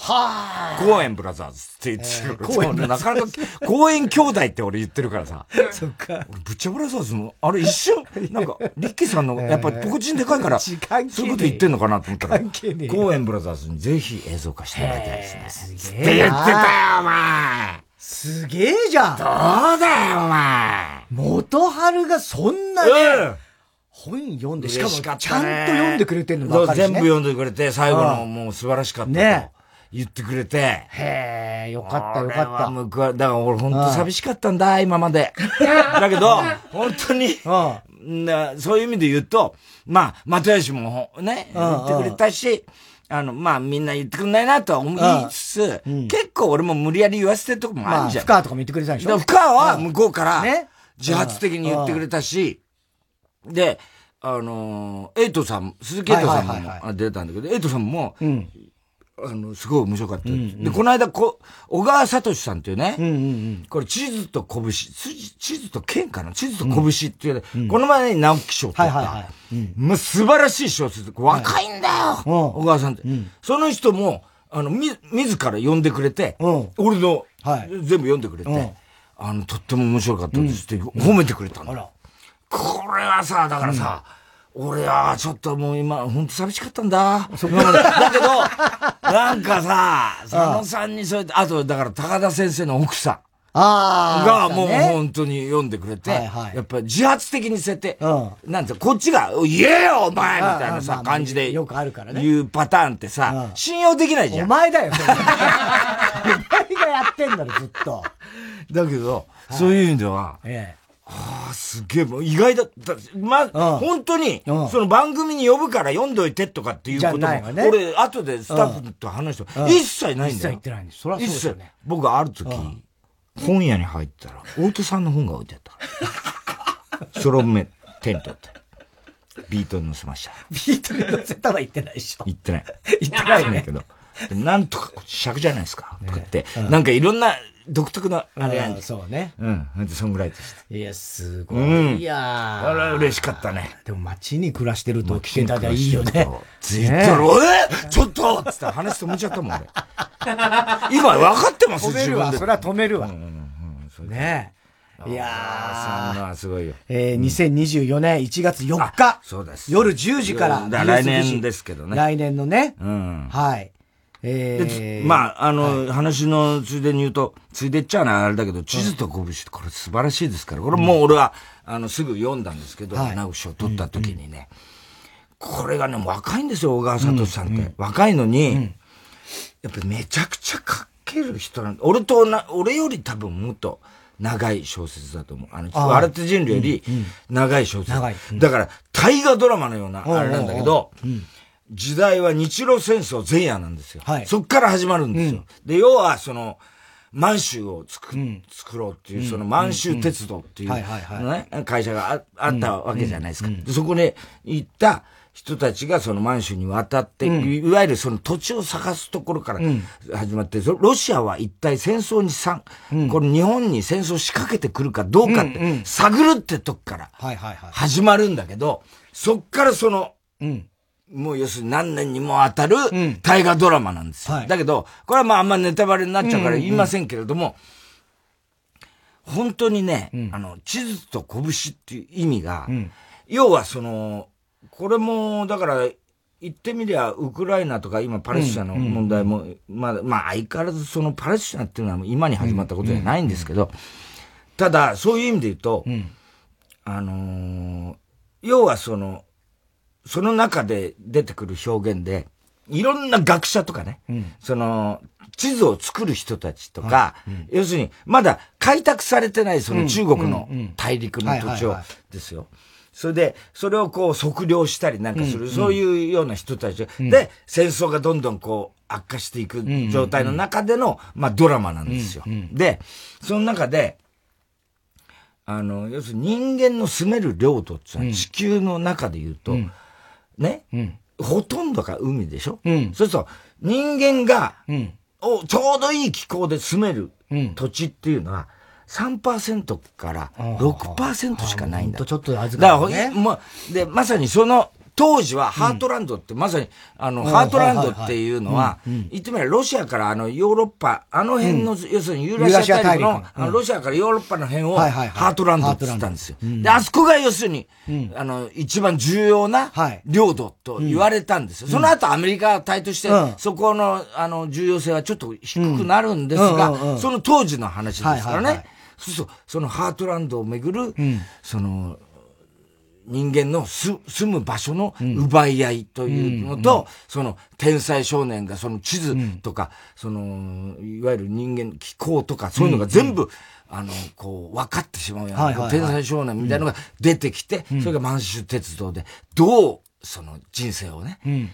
はあ。公園ブラザーズって言ってる。[laughs] 公園なかなか、公園兄弟って俺言ってるからさ。そっか。俺、ブッチャブラザーズの、あれ一瞬、[laughs] なんか、リッキーさんの、やっぱりポコチンでかいから、そういうこと言ってんのかなと思ったら、公園ブラザーズにぜひ映像化してもらいたいですね。すげえ。って言ってたよ、お前。すげえじゃん。どうだよ、お前。元春がそんなね、うん本読んで、しかもちゃんと読んでくれてんの分かるし、ね、全部読んでくれて、最後のもう素晴らしかったね。言ってくれて。へえ、よかったよかった。僕は、だから俺本当寂しかったんだ、今まで。[laughs] だけど、本当に、そういう意味で言うと、まあ、又吉もね、言ってくれたし、あの、まあみんな言ってくんないなとは思いつつ、結構俺も無理やり言わせてるとこもあるじゃん。深川とかも言ってくれたでしょ？深川は向こうから、自発的に言ってくれたし、で、あのエイトさん、鈴木エイトさんも出たんだけど、エイトさんも、あの、すごい面白かった。うんうん、で、この間、こ、小川聡さんっていうね、うんうんうん、これ、地図と拳、地図と剣かな？地図と拳っていう、うん、この前に直木賞とか、はいはいはい、うん、まあ、素晴らしい小説、若いんだよ、はい、小川さんって、うん、その人も、あの、み、自ら呼んでくれて、俺の、はい、全部読んでくれて、あの、とっても面白かったですって褒めてくれたん。だ。これはさ、だからさ、俺は、ちょっともう今、ほんと寂しかったんだ。だけど、[laughs] なんかさ、佐野さんにそうやって、あと、だから高田先生の奥さん。ああ。がもう本当に読んでくれて、はいはい、やっぱり自発的にそうやって、うん、なんてこっちが、言えよお前みたいなさ、感じで、よくあるからね。言うパターンってさ、信用できないじゃん。お前だよ、それ。[laughs] お前がやってんだろ、ずっと。だけど、そういう意味では、ええああ、すげえ、意外だった。ま、本当に、その番組に呼ぶから読んどいてとかっていうことも、ね、俺、後でスタッフと話した、一切ないんだよ。一切言ってないんです。そりゃそうですよね。僕ある時、本屋に入ったら、大手さんの本が置いてあったから。ソロメテントって。ビートに乗せました。ビートに乗せたは言ってないでしょ。言ってない。[laughs] 言ってないね。けど。なんとか尺じゃないですか。とかって、なんかいろんな独特な、あれやんそうね。うん。そんぐらいでした。いや、すごい。うん、いやあれ嬉しかったね。でも街に暮らしてると聞けたらいいよね。ツイッターの、えちょっとつって話止めちゃったもん、俺。[laughs] 今分かってます止めるわ。それは止めるわ。ねいやー。そんなすごいよ。えー、2024年1月4日。そうです。夜10時から。来年ですけどね。来年のね。うん。はい。えー、まあ、あの、はい、話のついでに言うと、ついでっちゃうな、あれだけど、地図と拳ってこれ素晴らしいですから、これもう俺は、あの、すぐ読んだんですけど、はい、直木賞取った時にね、うんうん、これがね、若いんですよ、小川聡さんって。うんうん、若いのに、うん、やっぱりめちゃくちゃ書ける人なん俺とな、俺より多分もっと、長い小説だと思う。あの、あ笑って人類より長い小説。長い。だから、大河ドラマのようなあれなんだけど、時代は日露戦争前夜なんですよ。はい、そっから始まるんですよ。うん、で、要はその、満州を作,、作ろうっていう、その満州鉄道っていう、ね、会社がああったわけじゃないですか。でそこに行った人たちがその満州に渡って、いわゆるその土地を探すところから始まって、ロシアは一体戦争にさ、この日本に戦争仕掛けてくるかどうかって探るってとこから始まるんだけど、そっからその、もう要するに何年にもわたる大河ドラマなんですよ。うんはい、だけど、これはまああんまネタバレになっちゃうから言いませんけれども、うんうん、本当にね、うん、あの、地図と拳っていう意味が、うん、要はその、これも、だから、言ってみりゃ、ウクライナとか今パレスチナの問題も、まあ、まあ相変わらずそのパレスチナっていうのは今に始まったことじゃないんですけど、ただ、そういう意味で言うと、あのー、要はその、その中で出てくる表現で、いろんな学者とかね、うん、その、地図を作る人たちとか、うん、要するに、まだ開拓されてないその中国の大陸の土地を、ですよ。それで、それをこう測量したりなんかする、うん、そういうような人たち、うん、で、戦争がどんどんこう悪化していく状態の中での、まあドラマなんですよ。で、その中で、あの、要するに人間の住める領土っていうのは地球の中で言うと、ね、うん、ほとんどが海でしょ、うん、そうすると、人間が、うん、おちょうどいい気候で住める土地っていうのは、3%から6%しかないんだ。ちょっと預かる、ね、だから、ま、で、まさにその、当時はハートランドって、まさに、あの、ハートランドっていうのは、言ってみればロシアからあのヨーロッパ、あの辺の、要するにユーラシア大陸の、あのロシアからヨーロッパの辺を、ハートランドって言ったんですよ。で、あそこが要するに、あの、一番重要な領土と言われたんですよ。その後アメリカ隊として、そこの、あの、重要性はちょっと低くなるんですが、その当時の話ですからね。そうすると、そのハートランドをめぐる、その、人間の住む場所の奪い合いというのと、その天才少年がその地図とか、その、いわゆる人間気候とか、そういうのが全部、あの、こう、分かってしまうような、天才少年みたいなのが出てきて、それが満州鉄道で、どう、その人生をね、うん、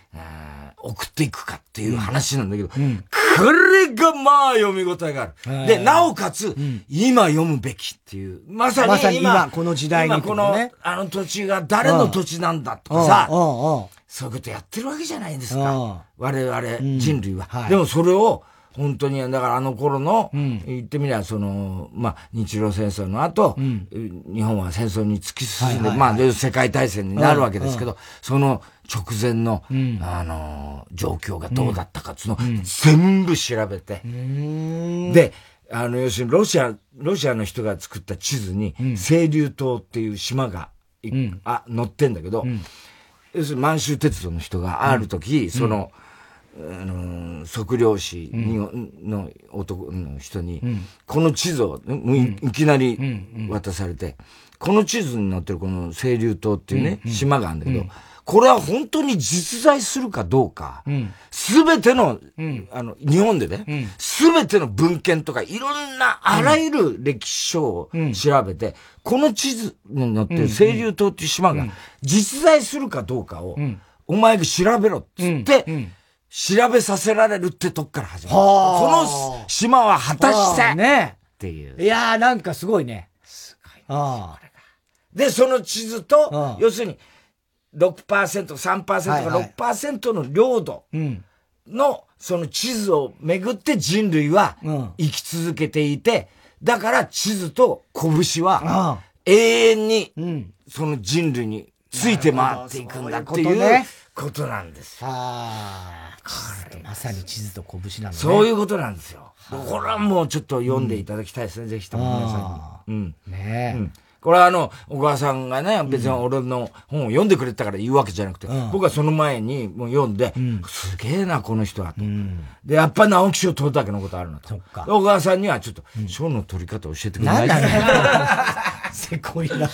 送っていくかっていう話なんだけど、うん、これがまあ読み応えがある。で、なおかつ、うん、今読むべきっていう。まさに今、まさに今この時代に、ね、今この、あの土地が誰の土地なんだとかさ、そういうことやってるわけじゃないですか。我々、人類は、はい。でもそれを、本当に、だからあの頃の、うん、言ってみりゃ、その、まあ、日露戦争の後、うん、日本は戦争に突き進んで、まあ、世界大戦になるわけですけど、うん、その直前の、あの、状況がどうだったかっていうのを、全部調べて、で、あの、要するにロシア、ロシアの人が作った地図に、清流島っていう島が、あ、載ってんだけど、要するに満州鉄道の人がある時、その、あの、測量士に、の男の人に、この地図を、いきなり渡されて、この地図に載ってるこの清流島っていうね、島があるんだけど、これは本当に実在するかどうか、す、べ、ての、あの、日本でね、す、べ、ての文献とか、いろんなあらゆる歴史書を調べて、この地図に載ってる清流島っていう島が実在するかどうかを、お前が調べろっつって、調べさせられるってとこから始まる。この島は果たして、ね、っていう。いやーなんかすごいね。すごい、あで、その地図と、要するに、6%、3%か6%の領土の、その地図をめぐって人類は生き続けていて、だから地図と拳は永遠にその人類について回っていくんだっていうことなんです。ああ、まさに地図と拳なんだね。そういうことなんですよ。これはもうちょっと読んでいただきたいですね、ぜひとも皆さんに。うん。ねえ。うんこれはあの、小川さんがね、別に俺の本を読んでくれたから言うわけじゃなくて、うん、僕はその前にもう読んで、うん、すげえな、この人はと。うん、で、やっぱ直木賞取るだけのことあるなと。小川さんにはちょっと、賞の取り方教えてくれない？なんだせこいな、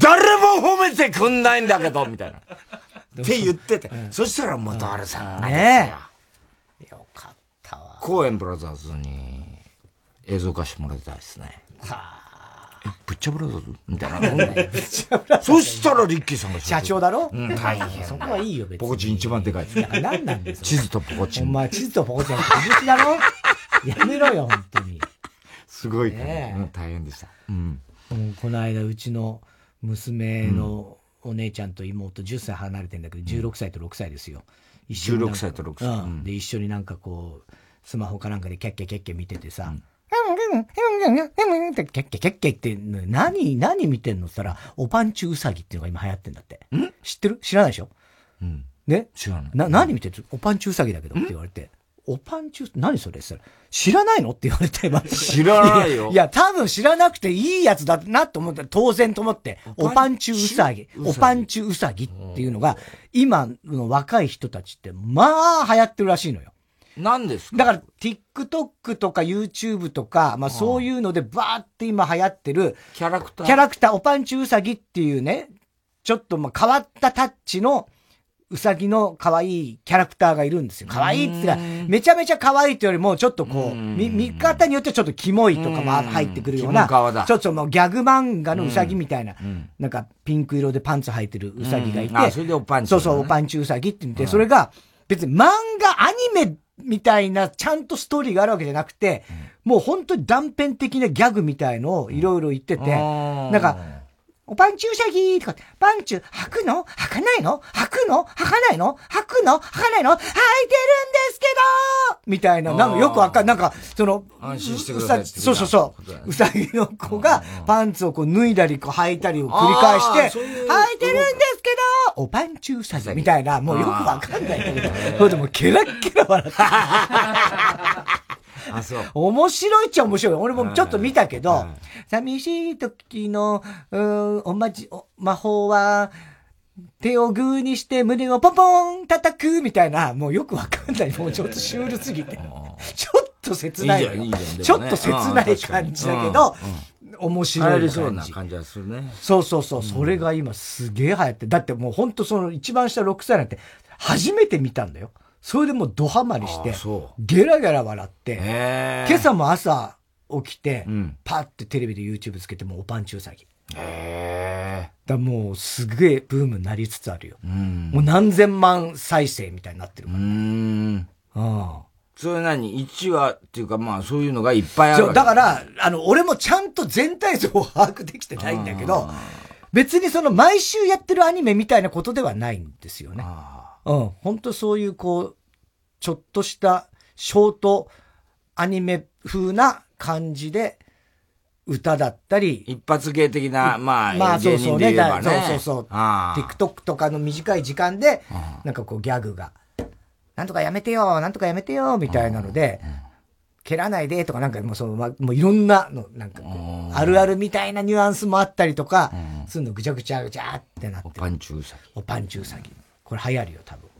誰も褒めてくんないんだけど、みたいな。って言ってて。そしたら元春さんがねよかったわ。公園ブラザーズに映像化してもらいたいですね。はあぶっちゃブラザーズみたいな。そしたらリッキーさんが社長だろ？うん、大変。そこはいいよ、別に。ポコチン一番でかい。いや、何なんです地図とポコチン。お前、地図とポコチンってだろ？[laughs] やめろよ、本当に。すごいね。大変でした。うん。この間、うちの娘のお姉ちゃんと妹10歳離れてんだけど、16歳と6歳ですよ。一緒に。16歳と6歳。うん。で、一緒になんかこう、スマホかなんかでキャッキャキャッキャ見ててさ、ってケッケケッケって何、何見てんのって言ったら、おパンチウサギっていうのが今流行ってんだって。ん知ってる知らないでしょうん。ね知らない。な、何見てるおパンチウサギだけどって言われて。おパンチュ何それって知らないの？って言われて、知らないよ。いや、多分知らなくていいやつだなと思って、当然と思って、おパンチュウサギ、おパンチュウサギっていうのが、今の若い人たちって、まあ流行ってるらしいのよ。何ですか？だから、TikTok とか YouTube とか、まあそういうのでバーって今流行ってる、キャラクター。キャラクター、おパンチウサギっていうね、ちょっとまあ変わったタッチの、うさぎの可愛いキャラクターがいるんですよ。可愛いって言ったら、めちゃめちゃ可愛いというよりも、ちょっとこう、見、見方によってちょっとキモいとかも入ってくるような、ちょっともうギャグ漫画のうさぎみたいな、なんかピンク色でパンツ履いてるうさぎがいて、あ、それでおパンチ、そうそう、おパンチうさぎって言って、それが、別に漫画、アニメみたいな、ちゃんとストーリーがあるわけじゃなくて、もう本当に断片的なギャグみたいのをいろいろ言ってて、なんか、おパンチウサギとか、パンチュ、履くの？履かないの？履くの？履かないの？履くの？履かないの？履いてるんですけど！みたいな、なんかよくわかんなんか、その、安心してくださいそうそうそう。うさぎの子がパンツをこう脱いだり、こう履いたりを繰り返して、履いてるんですけどおパンチウサギみたいな、もうよくわかんないんだけど、それでもケラッケラ笑って。あ、そう。面白いっちゃ面白い。俺もちょっと見たけど、寂しい時の、うん、おまじ、お魔法は、手をグーにして胸をポンポン叩くみたいな、もうよくわかんない。もうちょっとシュールすぎて。ちょっと切ない。いいちょっと切ない感じだけど、面白い感じ。そうな感じはするね。そうそうそう。それが今すげえ流行って。だってもうほんとその一番下6歳なんて初めて見たんだよ。それでもうドハマりして、ゲラゲラ笑って、今朝も朝起きて、うん、パッてテレビで YouTube つけてもおパンチウサギ。へだもうすげえブームになりつつあるよ。うん、もう何千万再生みたいになってるから。うん。ああ。それ何 ?1 話っていうかまあそういうのがいっぱいあるそう、だから、あの、俺もちゃんと全体像を把握できてないんだけど、別にその毎週やってるアニメみたいなことではないんですよね。あうん、本当そういうこう、ちょっとしたショートアニメ風な感じで、歌だったり。一発芸的な、まあ、まあそうそうね。ねそうそうそう。TikTok とかの短い時間で、なんかこうギャグが、なんとかやめてよ、なんとかやめてよ、みたいなので、蹴らないでとかなんかもうその、ま、もういろんなの、なんかこう、あるあるみたいなニュアンスもあったりとか、するのぐちゃぐちゃぐちゃってなって。おパンチウサギ。おパンチウサギ。これ流行るよ、多分。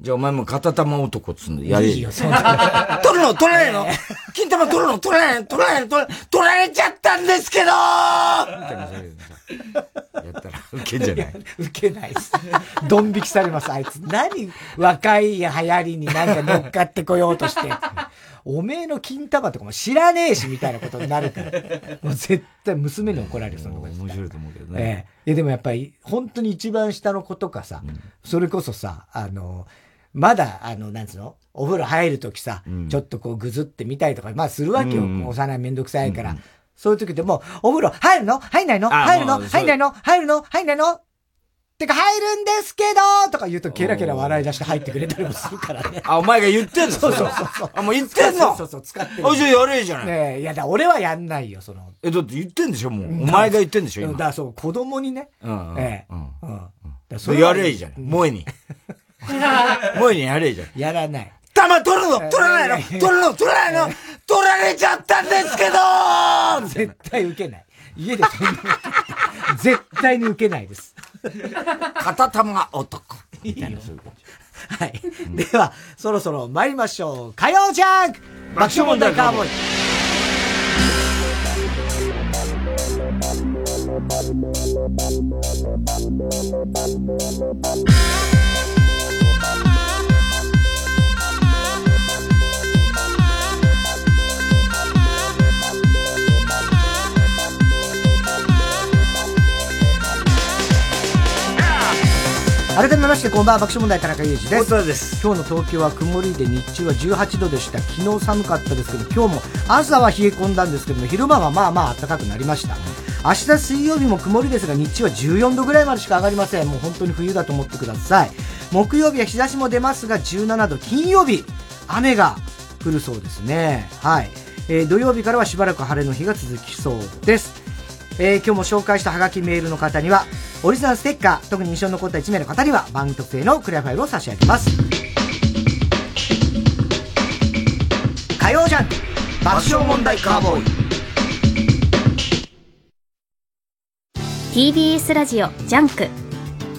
じゃあお前も片玉男っつうんでやれ。いいよ、そんな。取るの？取らないの？金玉取るの？取らないの？取らないの？取ら取られちゃったんですけどみたいな [laughs] やったら、ウケんじゃない？ウケないっす。ドン引きされます、あいつ。何、若い流行りになんか乗っかってこようとして。おめえの金玉とかも知らねえし、みたいなことになるから。もう絶対娘に怒られる、その面白いと思うけどね。ええ。いや、でもやっぱり、本当に一番下の子とかさ、うん、それこそさ、あの、まだ、あの、なんつうの？お風呂入るときさ、うん、ちょっとこうぐずってみたりとか、まあするわけよ。うん幼いめんどくさいから。うんそういう時でも、お風呂入るの？入んないの？入るの？入んないの？入るの？入んないの？てか入るんですけどとか言うとケラケラ笑い出して入ってくれたりもするからね。あ、お前が言ってんの？そうそうそうそう。あ、もう言ってんの？そうそう使ってる。あ、じゃあやれじゃない。ねえ、いやだ、俺はやんないよ、その。え、だって言ってんでしょもう。お前が言ってんでしょ今。だからそう、子供にね。うん。ええ。うん。うん。それやれじゃん。萌えに。萌えにやれじゃん。やらない。玉取るの？取らないの？取るの？取らないの？取られちゃったんですけど絶対受けない。家で絶対に受けないです。片玉男。みたいな、そういう感じ。はい。では、そろそろ参りましょう。火曜ジャンク爆笑問題カーボーイ。改めましてこんばんは爆笑問題田中裕二です。です。今日の東京は曇りで日中は18度でした。昨日寒かったですけど今日も朝は冷え込んだんですけども昼間はまあまあ暖かくなりました。明日水曜日も曇りですが日中は14度ぐらいまでしか上がりません。もう本当に冬だと思ってください。木曜日は日差しも出ますが17度金曜日雨が降るそうですね。はい、えー、土曜日からはしばらく晴れの日が続きそうですえー、今日も紹介したハガキメールの方には、オリジナルステッカー、特に印象に残った1名の方には、番組特製のクリアファイルを差し上げます。火曜ジャン爆笑問題カーボーイ。TBS ラジオ JUNK。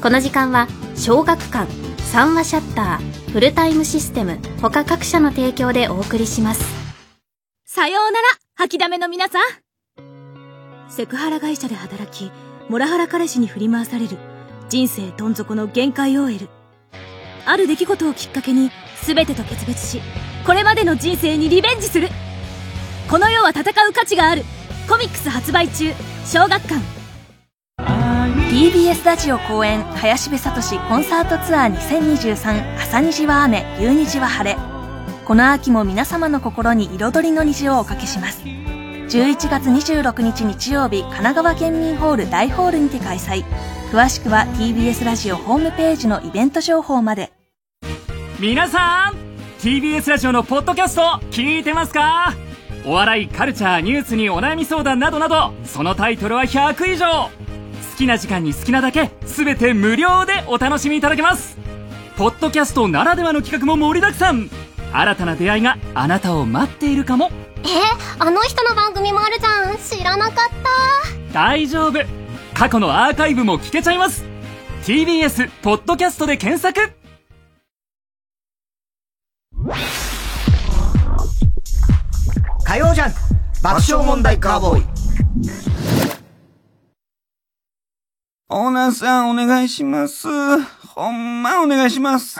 この時間は小学館三和シャッターフルタイムシステム他各社の提供でお送りします。さようなら掃きだめの皆さんセクハラ会社で働き、モラハラ彼氏に振り回される、人生どん底の限界 OL。ある出来事をきっかけに、全てと決別し、これまでの人生にリベンジする。この世は戦う価値がある。コミックス発売中。小学館。TBS ラジオ公演林部聡コンサートツアー2023朝虹は雨。夕虹は晴れ。この秋も皆様の心に彩りの虹をおかけします。11月26日日曜日神奈川県民ホール大ホールにて開催。詳しくは TBS ラジオホームページのイベント情報まで。皆さん TBS ラジオのポッドキャスト聞いてますか？お笑いカルチャーニュースにお悩み相談などなどそのタイトルは100以上。好きな時間に好きなだけ全て無料でお楽しみいただけます。ポッドキャストならではの企画も盛りだくさん。新たな出会いがあなたを待っているかも。えあの人の番組もあるじゃん。知らなかった。大丈夫。過去のアーカイブも聞けちゃいます。TBS ポッドキャストで検索。火曜ジャン爆笑問題カーボーイ。オーナーさんお願いします。ほんまお願いします。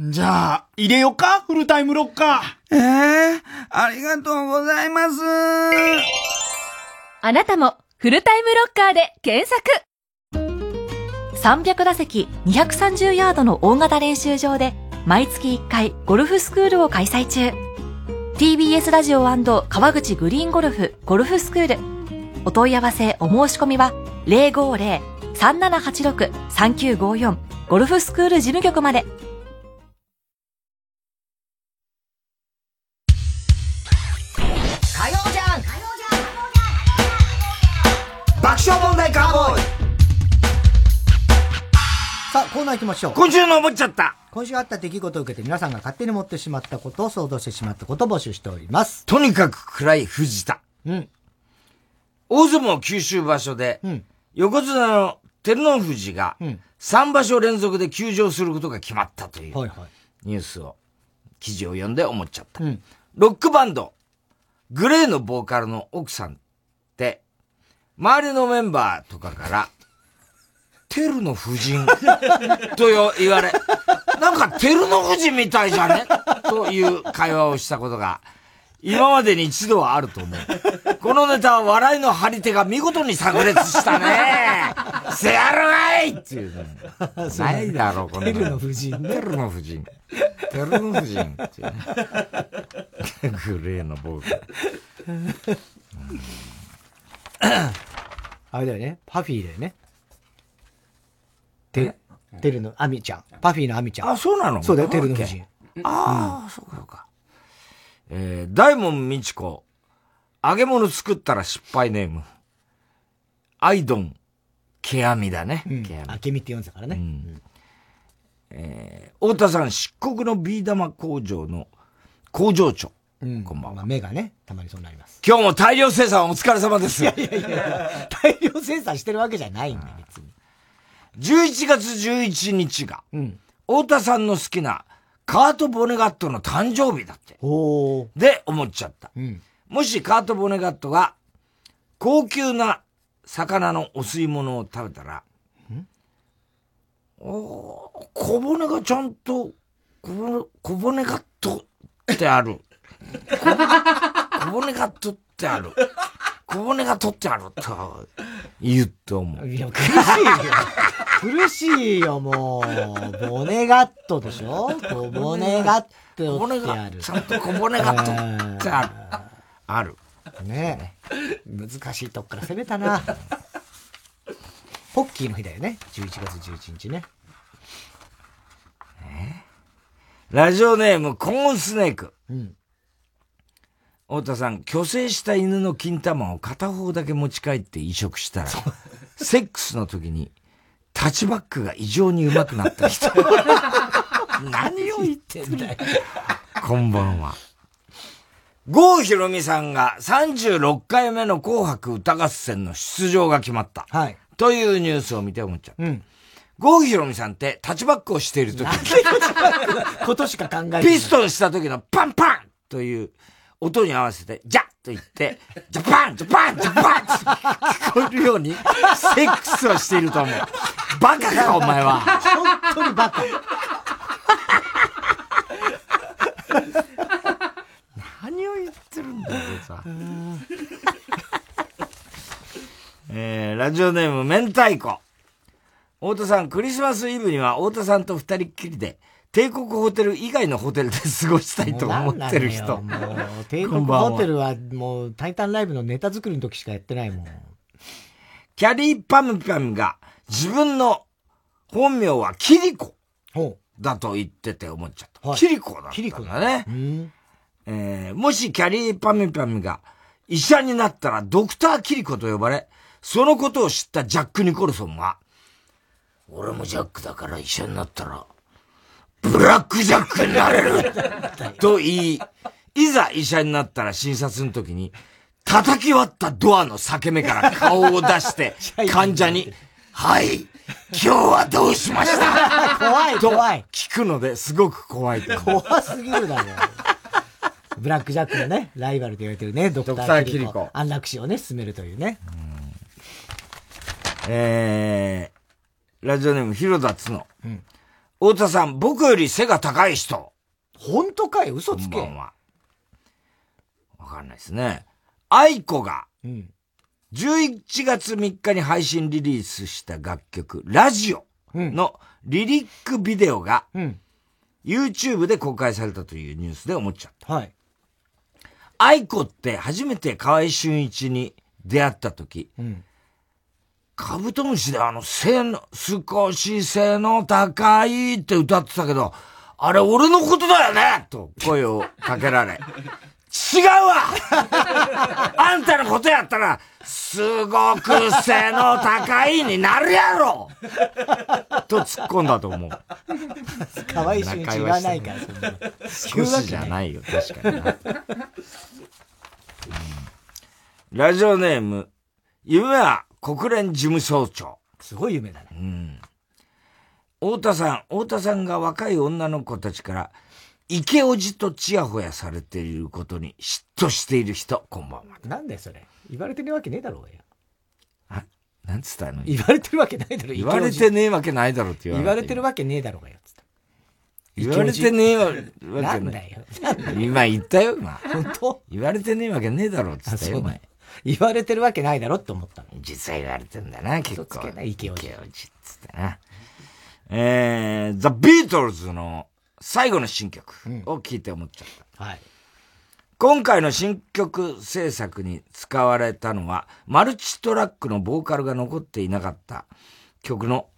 じゃあ、入れよか？フルタイムロッカー。ええー、ありがとうございます。あなたも、フルタイムロッカーで検索300打席230ヤードの大型練習場で、毎月1回ゴルフスクールを開催中。TBS ラジオ川口グリーンゴルフゴルフスクール。お問い合わせお申し込みは050-3786-3954ゴルフスクール事務局まで。爆笑問題カーボーイさあ、コーナー行きましょう。今週の思っちゃった今週あった出来事を受けて皆さんが勝手に持ってしまったことを想像してしまったことを募集しております。とにかく暗い藤田。うん。大相撲九州場所で、うん、横綱の照ノ富士が、3場所連続で休場することが決まったという、ニュースを、記事を読んで思っちゃった。うん、ロックバンド、グレーのボーカルの奥さん周りのメンバーとかから、テルの夫人 [laughs] とよ言われ、なんかテルの夫人みたいじゃね？という会話をしたことが、今までに一度はあると思う。このネタは笑いの張り手が見事に炸裂したね。[laughs] せやるがいっていうね。ないだろう、この。テルの夫人テルの夫人。テルの夫人っていうね。[laughs] グレーのボール。[clears throat] あれだよね。パフィーだよね。て、テルのアミちゃん。パフィーのアミちゃん。あ、そうなの？そうだよ、テルの夫人。ああ、そうかそうか。えー、大門みち子、揚げ物作ったら失敗ネーム。アイドン、ケアミだね。うんケアミ。あけみって読んでたからね。うんえー、太田さん、漆黒のビー玉工場の工場長。うん。こんばんは。まあ、目がね、たまにそうなります。今日も大量生産お疲れ様です。いやいやいや、大量生産してるわけじゃないんだよ、別に。11月11日が、うん。太田さんの好きなカート・ボネガットの誕生日だって。おで、思っちゃった。うん。もしカート・ボネガットが高級な魚のお吸い物を食べたら、おー小骨がちゃんと、小骨小骨がとってある。小小骨がとってある。小骨が取ってあると言うと思う。いや、苦しいよ。苦しいよ、もう。ボネガットでしょ？小骨ガットってある。ちゃんと小骨が取ってある。ある。ねえ。難しいとこから攻めたな。ポッキーの日だよね。11月11日ね。ラジオネーム、コーンスネーク。うん。太田さん、虚勢した犬の金玉を片方だけ持ち帰って移植したら、セックスの時に、タッチバックが異常に上手くなった人。[laughs] 何を言ってんだよ。こんばんは。郷ひろみさんが36回目の紅白歌合戦の出場が決まった。はい。というニュースを見て思っちゃう。うん。郷ひろみさんってタッチバックをしている時ことしか考えない。ピストンした時のパンパンという音に合わせて、ジャッと言って、ジャパンジャパンジャパンって聞こえるように、セックスをしていると思う。バカか、お前は。本当にバカ。何を言ってるんだよ、さ。えー、ラジオネーム、明太子。太田さん、クリスマスイブには太田さんと二人っきりで、帝国ホテル以外のホテルで過ごしたいと思ってる人。帝国ホテルはもう、タイタンライブのネタ作りの時しかやってないもん。キャリーパムパムが自分の本名はキリコだと言ってて思っちゃった。はいキリコだったんだね。キリコうん。えーもしキャリーパムパムが医者になったらドクターキリコと呼ばれ、そのことを知ったジャック・ニコルソンは、俺もジャックだから医者になったら、ブラックジャックになれると言い、いざ医者になったら診察の時に、叩き割ったドアの裂け目から顔を出して、[laughs] 患者に、はい、今日はどうしました？[laughs] 怖い、怖い。聞くのですごく怖い。怖すぎるだろ。ブラックジャックのね、ライバルと言われてるね、ドクターキリコ。安楽死をね、進めるというね。えー、ラジオネーム、広田つの。太田さん、僕より背が高い人。本当かい？嘘つけ。こんばんは。わかんないですね。愛子が、うん。11月3日に配信リリースした楽曲、ラジオのリリックビデオが、うん。YouTube で公開されたというニュースで思っちゃった。はい。愛子って初めて河合俊一に出会った時、うん。カブトムシであの、背の、少し背の高いって歌ってたけど、あれ俺のことだよねと声をかけられ、違うわ [laughs] あんたのことやったら、すごく背の高いになるやろと突っ込んだと思う。可愛い瞬間言わないから、そんな。少しじゃないよ、確かにな。ラジオネーム、夢は国連事務総長。すごい夢だね。うん。太田さん、太田さんが若い女の子たちから、池おじとちやほやされていることに嫉妬している人、こんばんは。なんだよ、それ。言われてるわけねえだろうがよ。あ、なんつったの？言われてるわけないだろ、言われてねえわけないだろって言われて言われてるわけねえだろうがよ、つった。言われてねえわけない。なんだよ。今言ったよ、今。本当？言われてねえわけねえだろ、つったよ、お前。言われてるわけないだろって思ったの。実は言われてんだな、結構。つけない、池おじ。池おじっつってな。えー、ザ・ビートルズの最後の新曲を聴いて思っちゃった。うん、はい。今回の新曲制作に使われたのは、マルチトラックのボーカルが残っていなかった曲の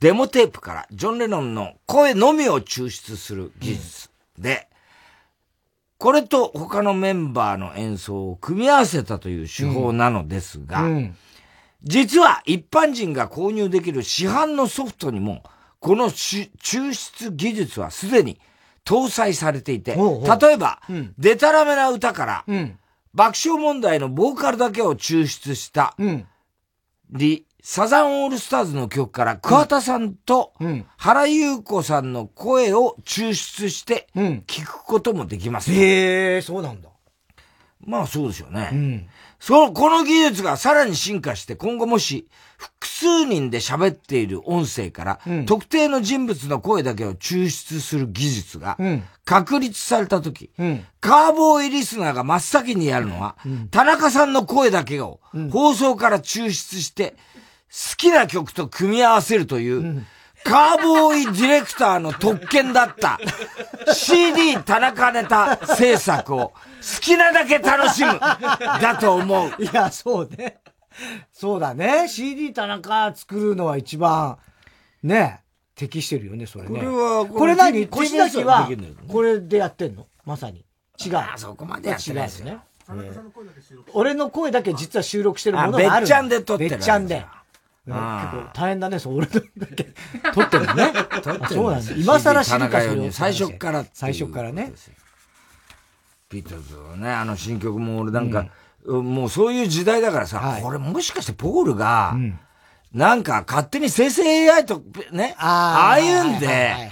デモテープからジョン・レノンの声のみを抽出する技術で、これと他のメンバーの演奏を組み合わせたという手法なのですが、実は一般人が購入できる市販のソフトにもこの抽出技術はすでに搭載されていて、例えば、うん、デタラメな歌から、うん、爆笑問題のボーカルだけを抽出した、うん、リ、サザンオールスターズの曲から桑田さんと原優子さんの声を抽出して聞くこともできます。へえ、そうなんだ。まあそうですよね。うん。その、この技術がさらに進化して今後もし複数人で喋っている音声から、うん、特定の人物の声だけを抽出する技術が確立されたとき、うん、カーボーイリスナーが真っ先にやるのは、田中さんの声だけを放送から抽出して好きな曲と組み合わせるという、カーボーイディレクターの特権だった CD 田中ネタ制作を好きなだけ楽しむだと思う。いや、そうね。そうだね。CD 田中作るのは一番、ね、適してるよね、それね。これは、これ何？腰崎は、これでやってんの？まさに。違う。あ、そこまでやってないですね。俺の声だけ実は収録してるものがある。べっちゃんで撮ってる。べっちゃんで。結構大変だね、そう、俺だけ。[laughs] 撮ってるね。撮ってるそうなん。今更知るかそれ最初から最初からね。ビートルズのね、あの新曲も俺なんか、うん、もうそういう時代だからさ、はい、これもしかしてポールが、うん、なんか勝手に生成 AI とね、ああいうんで、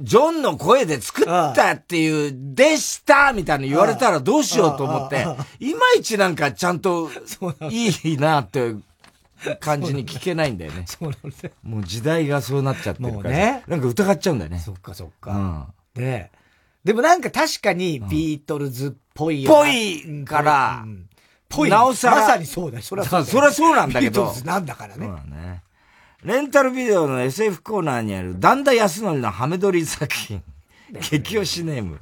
ジョンの声で作ったっていう、でしたみたいに言われたらどうしようと思って、いまいちなん。かちゃん。といいなって感じに聞けないんだよね。[laughs] そうなんだよ。もう時代がそうなっちゃってるから。ね。なんか疑っちゃうんだよね。そっかそっか。うん。で、でもなんか確かにビートルズっぽいよ、ぽいから、ぽい。なおさら。まさにそうだよ。そりゃそうそりゃそうなんだけど。ビートルズなんだからね。そうだね。レンタルビデオの SF コーナーにある、ダンダ安則のハメ撮り作品。激推しネーム。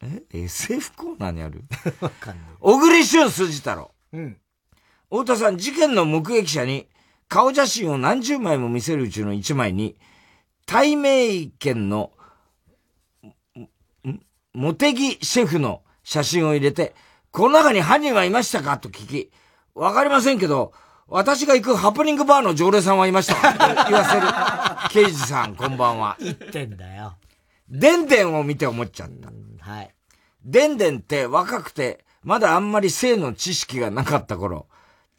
え ?SF コーナーにある？[laughs] わかんない。小栗旬筋太郎。うん。太田さん、事件の目撃者に顔写真を何十枚も見せるうちの一枚に、対名犬の、モテギシェフの写真を入れて、この中に犯人はいましたかと聞き、わかりませんけど、私が行くハプニングバーの常連さんはいましたかと言わせる。刑事さん、こんばんは。言ってんだよ。でんでんを見て思っちゃった。はい。でんでんって若くて、まだあんまり性の知識がなかった頃、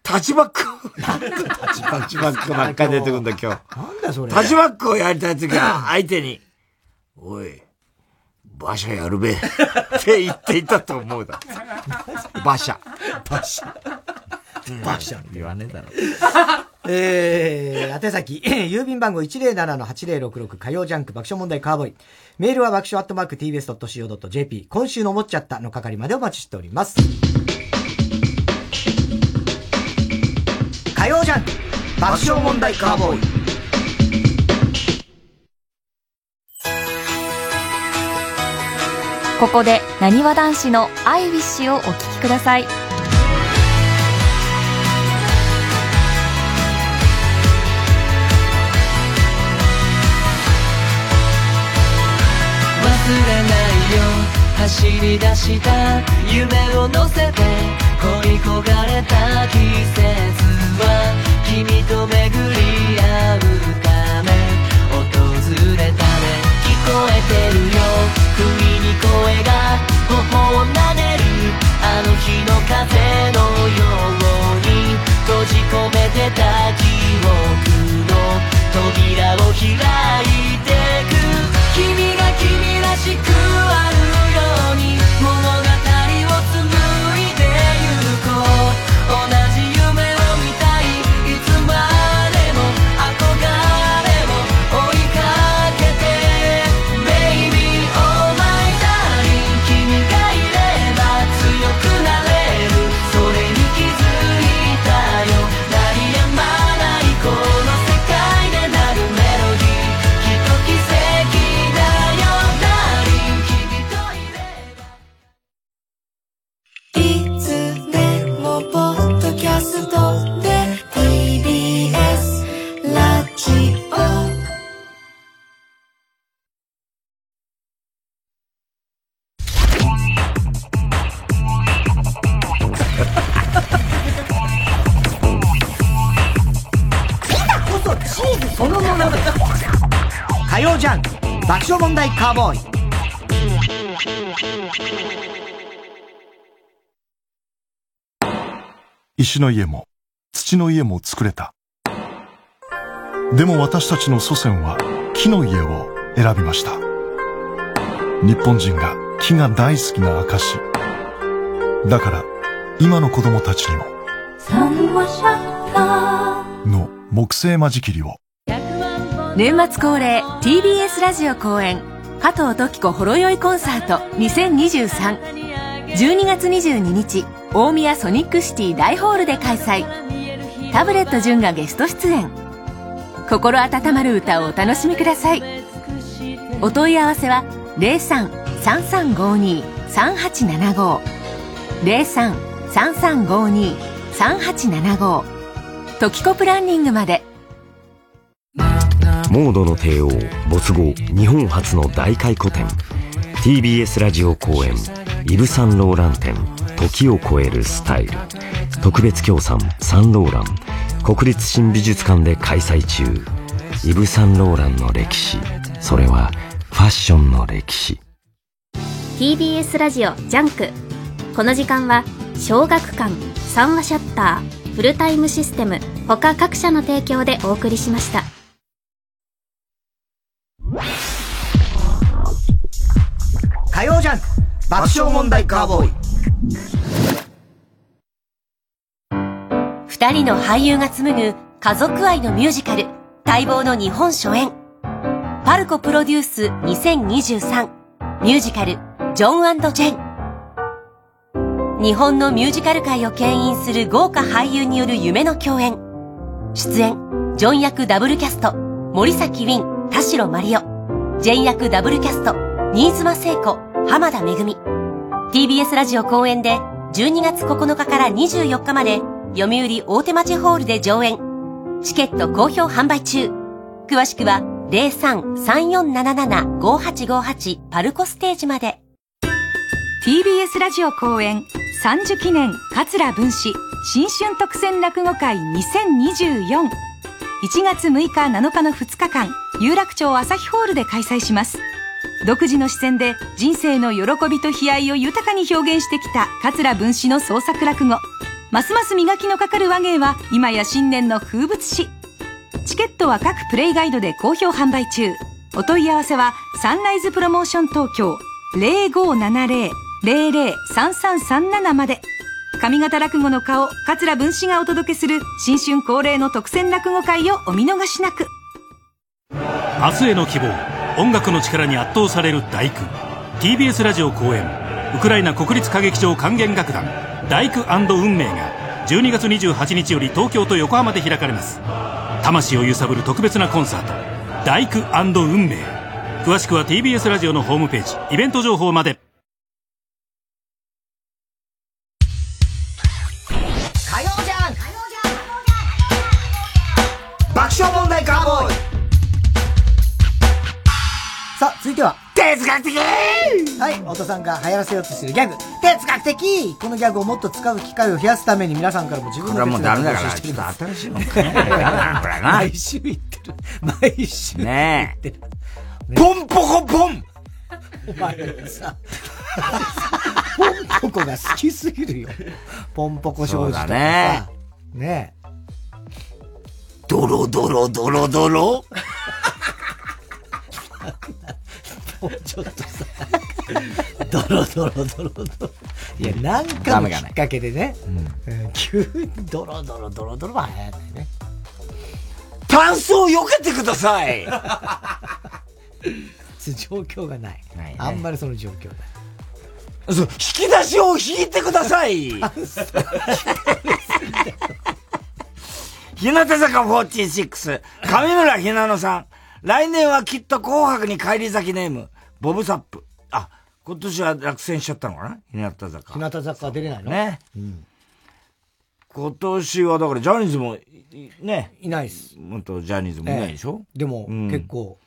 タチバック。タチバックタチバックばっかり出てくるんだ、今日。なんだそれ。タチバックをやりたいときは、相手に、おい、馬車やるべ。って言っていたと思うだ。馬車。馬車。馬車。言わねえだろ。えー、宛先、[clears throat] 郵便番号107-8066火曜ジャンク爆笑問題カーボーイ。メールは爆笑アットマーク tbs.co.jp。今週の思っちゃったの係までお待ちしております。火曜ジャン爆笑問題カーボーイ。ここでなにわ男子の「アイウィッシュ」をお聴きください。忘れないよ。走り出した夢を乗せて恋焦がれた季節は君と巡り合うため訪れたね聞こえてるよ不意に声が頬を撫でるあの日の風のように閉じ込めてた記憶の扉を開いてく君が君らしくあるようにそのものだ火曜ジャンク爆笑問題カーボーイ石の家も土の家も作れた。でも私たちの祖先は木の家を選びました。日本人が木が大好きな証。だから今の子供たちにもの木製間仕切りを年末恒例 TBS ラジオ公演加藤登紀子ほろ酔いコンサート202312月22日大宮ソニックシティ大ホールで開催。タブレット純がゲスト出演。心温まる歌をお楽しみください。お問い合わせは03-3352-3875 03-3352-3875時子プランニングまで。モードの帝王没後日本初の大回顧展 TBS ラジオ公演イブ・サンローラン展時を超えるスタイル。特別協賛サンローラン。国立新美術館で開催中。イブ・サンローランの歴史。それはファッションの歴史。TBS ラジオ JUNK。この時間は小学館三和シャッターフルタイムシステム他各社の提供でお送りしました。爆笑問題カーボーイ。二人の俳優が紡ぐ家族愛のミュージカル待望の日本初演。パルコプロデュース2023ミュージカルジョンジェン。日本のミュージカル界を牽引する豪華俳優による夢の共演。出演ジョン役ダブルキャスト森崎ウィン田代マリオジェン役ダブルキャスト新妻聖子。浜田めぐみ。TBS ラジオ公演で12月9日から24日まで読売大手町ホールで上演。チケット好評販売中。詳しくは03-3477-5858パルコステージまで。TBS ラジオ公演30記念桂文史。新春特選落語会20241月6日7日の2日間有楽町朝日ホールで開催します。独自の視線で人生の喜びと悲哀を豊かに表現してきた桂文史の創作落語。ますます磨きのかかる話芸は今や新年の風物詩。チケットは各プレイガイドで好評販売中。お問い合わせはサンライズプロモーション東京。0570-003337まで。上方落語の顔桂文史がお届けする新春恒例の特選落語会をお見逃しなく。明日への希望。音楽の力に圧倒される大工。TBS ラジオ公演。ウクライナ国立歌劇場管弦楽団。大工運命が。12月28日より東京と横浜で開かれます。魂を揺さぶる特別なコンサート。大工運命。詳しくは TBS ラジオのホームページ。イベント情報まで。はい、お父さんが流行らせようとしてるギャグ、哲学的。このギャグをもっと使う機会を増やすために皆さんからも自分のこれはもうダメだから、ちょっと新しいの考えなきゃなこれな。毎週言ってる。毎週言ねってる。ポンポコポン。お前さ、ポンポコが好きすぎるよ。ポンポコ少女とかね。ねドロドロドロドロ。[laughs] ちょっとさ、[laughs] ドロドロドロドロ。いや、なんかのきっかけでね、うん急にドロドロドロドロは流行らないね。タンスを避けてください [laughs] 状況がない。ねあんまりその状況ない。そう、引き出しを引いてください日向坂46、上村ひなのさん。来年はきっと紅白に帰り咲きネーム、ボブサップ。あ、今年は落選しちゃったのかな？日向坂。日向坂は出れないの？ね。うん。今年はだからジャニーズも、いね。いないっす。元ジャニーズもいないでしょ、ええでも、うん結構、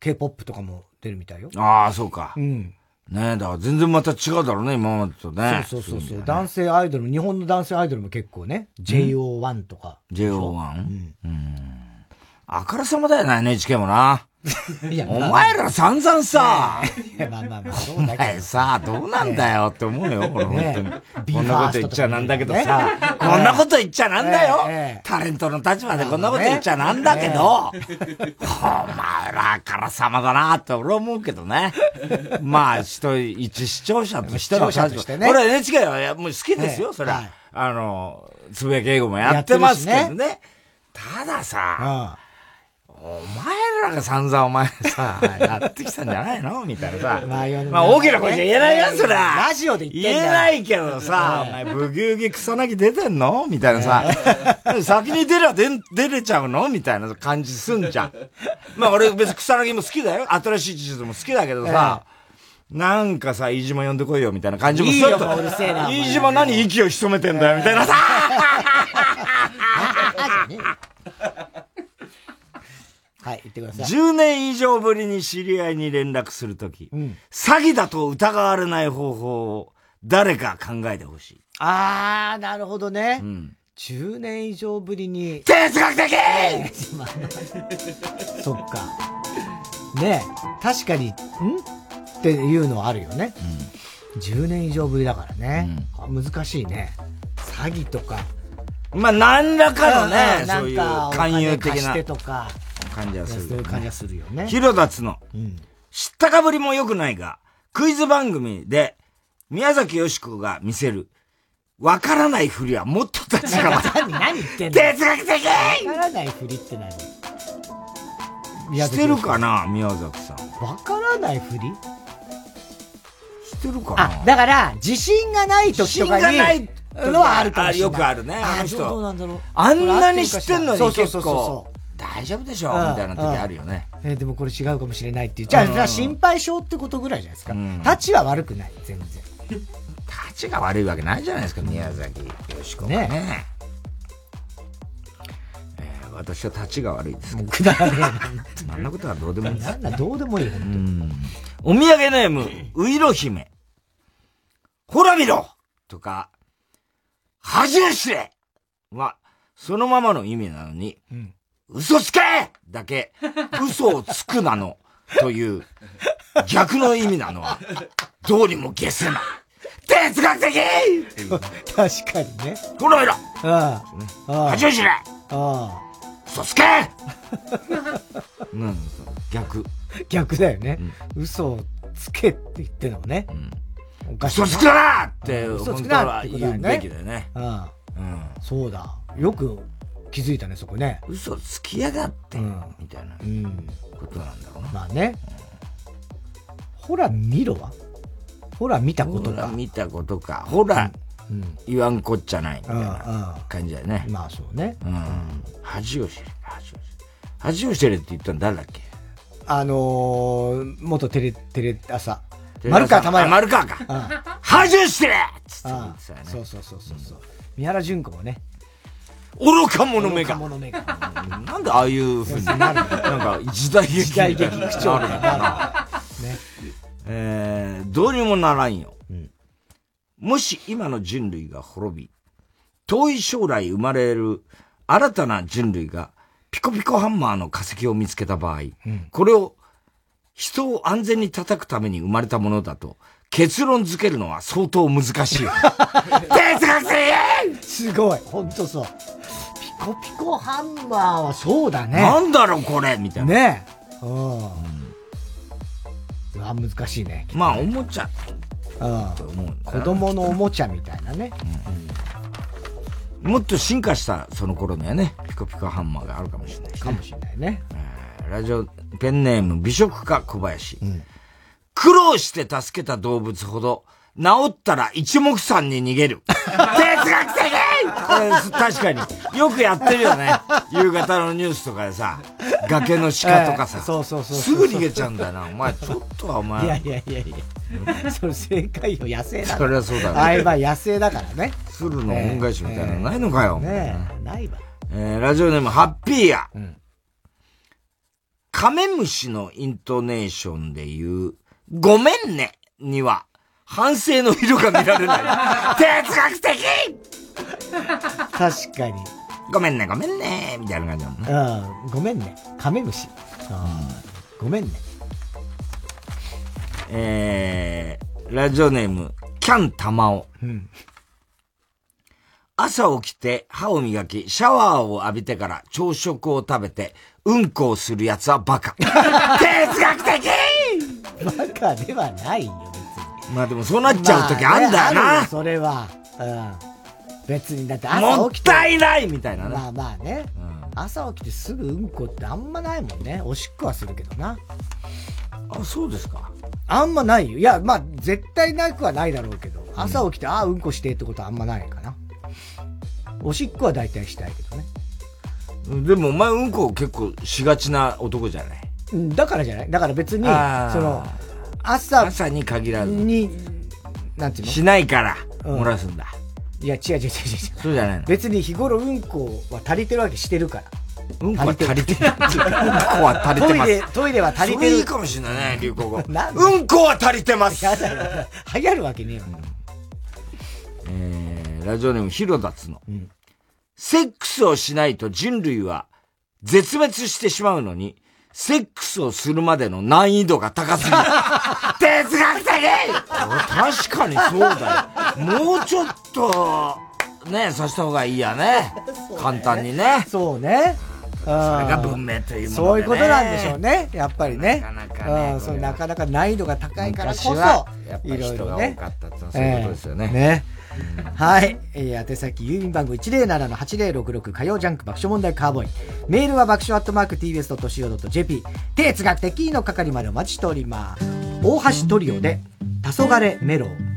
K-POP とかも出るみたいよ。ああ、そうか。うん。ねだから全然また違うだろうね、今までとね。そうそうそうそう、ね男性アイドルも、日本の男性アイドルも結構ね、JO1 とか。JO1? うん。あからさまだよな、NHK もな。[laughs] いやお前ら散々さ、[laughs] まあまあまあ、そうおだけ前さ、どうなんだよって思うよ、俺本当に。ビこんなこと言っちゃなんだけどさ。ね、こんなこと言っちゃなんだよ。ええ。タレントの立場でこんなこと言っちゃなんだけど、お前らあからさまだなって俺は思うけどね。[laughs] まあ、人、一視聴者としての視聴者としてね。俺は NHK はやもう好きですよ、ええそれははい。あの、つぶやき英語もやってますけどね。たださ、あお前らが散々お前さ、[laughs] やってきたんじゃないの？みたいなさ。まあまあ大きな声じゃ言えないよ、そりゃ。ラジオで言えないけどさ、お前ブギウギ草薙出てんの？みたいなさ、先に出りゃ出ん出れちゃうの？みたいな感じすんじゃん。まあ俺別に草薙も好きだよ。新しい地図も好きだけどさ、なんかさ、飯島呼んでこいよみたいな感じもいいよちょっと。もううるせえなお前。飯島何息を潜めてんだよみたいなさ。[laughs] はい、言ってください。10年以上ぶりに知り合いに連絡するとき、詐欺だと疑われない方法を誰か考えてほしい。あー、なるほどね。うん。10年以上ぶりに。哲学的まあ [laughs] そっか。ねえ、確かに、ん？っていうのはあるよね。10年以上ぶりだからね。あ難しいね。詐欺とか。まあ、何らかのうんね、そういう勧金誘的な貸してとか。感じはする、そういう感じはするよね。広田つの。うん。知ったかぶりも良くないが、クイズ番組で、宮崎よしこが見せる、わからないふりはもっと立ちが。何、[laughs] 何言ってんの？哲学的わからないふりって何？してるかな宮崎さん。わからないふり？してるかな？あ、だから、自信がない時とかに、自信がないのはあるかもしれない。よくあるねあの人。あんなに知ってんのにそうそう結そうそ構、大丈夫でしょうんみたいな時あるよね。えーでもこれ違うかもしれないっていう。じゃあ、うんじゃあ心配性ってことぐらいじゃないですか。立ちは悪くない、全然。立ちが悪いわけないじゃないですか、宮崎よしこがね。ねえー私は立ちが悪いですけど。くだらねえな。そんなことはどうでもいいです。なんだ、どうでもいい、本うん。お土産ネーム、ういろ姫。ほら見ろとか、恥を知れは、そのままの意味なのに、ん嘘つけだけ、嘘をつくなの、という、逆の意味なのは、どうにも消せない。哲学的当。確かにね。ほら見ろああ。ああ。恥を知れああ。嘘つけなん逆。逆だよね。嘘をつけって言ってんのもね。おかしいな。嘘つくなって嘘つくな言うべきだよねうん。うん。そうだ。よく気づいたね、そこね。嘘つきやがって、みたいなうん。ことなんだろうな。まあね。ほら見ろは？ほら見たことか。ほら見たことか。ほら、うん。言わんこっちゃない、みたいうんな感じだよね。まあそうね。うん。恥を知れ、恥を知れ。恥を知れって言ったの誰だっけ？あのー、元テレ、テレ朝。丸川玉あ丸川かうん恥を知れつって言あってたよねそうそうそうそうそう。三原淳子もね。愚か者めが。なんでああいうふうに、[laughs] なんか時代劇時代劇口調かな。ね。えー、どうにもならんよ。うん、もし今の人類が滅び、遠い将来生まれる新たな人類がピコピコハンマーの化石を見つけた場合、うん、これを人を安全に叩くために生まれたものだと、結論付けるのは相当難しい。哲学的すごい。ほんとそう。ピコピコハンマーはそうだね。なんだろうこれみたいな。ねうん。うわ、難しいね。まあ、おもちゃ。うん。子供のおもちゃみたいなね。うん。もっと進化したその頃にはね、ピコピコハンマーがあるかもしれない、ね、かもしれないね。ラジオペンネーム美食家小林。うん苦労して助けた動物ほど、治ったら一目散に逃げる。[laughs] 哲学的確かに。よくやってるよね。夕方のニュースとかでさ、崖の鹿とかさ、そうそうそうすぐ逃げちゃうんだよな。お前、ちょっとはお前。いやいやいやいや。それ正解よ、野生だそれはそうだね。あいば野生だからね。鶴の恩返しみたいなのないのかよ。ねないわ。えー、ラジオネーム、ハッピーや。うん、カメムシのイントネーションで言う、ごめんねには、反省の色が見られない。[laughs] 哲学的確かに。ごめんね、ごめんね、みたいな感じだもんね。うん、ごめんね。カメムシ。うん、ごめんね。えー、ラジオネーム、キャンタマオ。うん、朝起きて歯を磨き、シャワーを浴びてから朝食を食べて、うんこをする奴はバカ。[laughs] 哲学的バカではないよ、別に。まあでもそうなっちゃう時あんだよな。まあね、それは。うん。別に、だって朝起きて。もったいないみたいなね。まあまあね、うん。朝起きてすぐうんこってあんまないもんね。おしっこはするけどな。あ、そうですか。あんまないよ。いや、まあ、絶対なくはないだろうけど、朝起きて、うん、ああ、うんこしてってことはあんまないかな。おしっこは大体したいけどね。でもお前うんこ結構しがちな男じゃない？だからじゃない？だから別に、その、朝。朝に限らず。に、なんていうの？しないから、漏らすんだ。いや、違う違う違う違う。そうじゃないの？別に日頃うんこは足りてるわけしてるから。うんこは足りてる。うんこは足りてます。トイレ、トイレは足りてる。いいかもしれないね、流行語。[laughs] うんこは足りてます。やだよ。流行るわけねえよ。えー、ラジオネーム、ヒロダツの。うんセックスをしないと人類は絶滅してしまうのに、セックスをするまでの難易度が高すぎる。[laughs] 哲学的確かにそうだよ。もうちょっと、ね、さした方がいいやね。簡単にね。そうね。それが文明というもので、ね、そういうことなんでしょうね。やっぱりね。なかなかね。うん、そなかなか難易度が高いからこそ、いろいろね。多かったってそういうことですよね。ね。はい。えー、宛先、郵便番号107-8066火曜ジャンク爆笑問題カーボーイ。メールは爆笑アットマーク tbs.co.jp。哲学的の係までお待ちしております。大橋トリオで、黄昏メロン。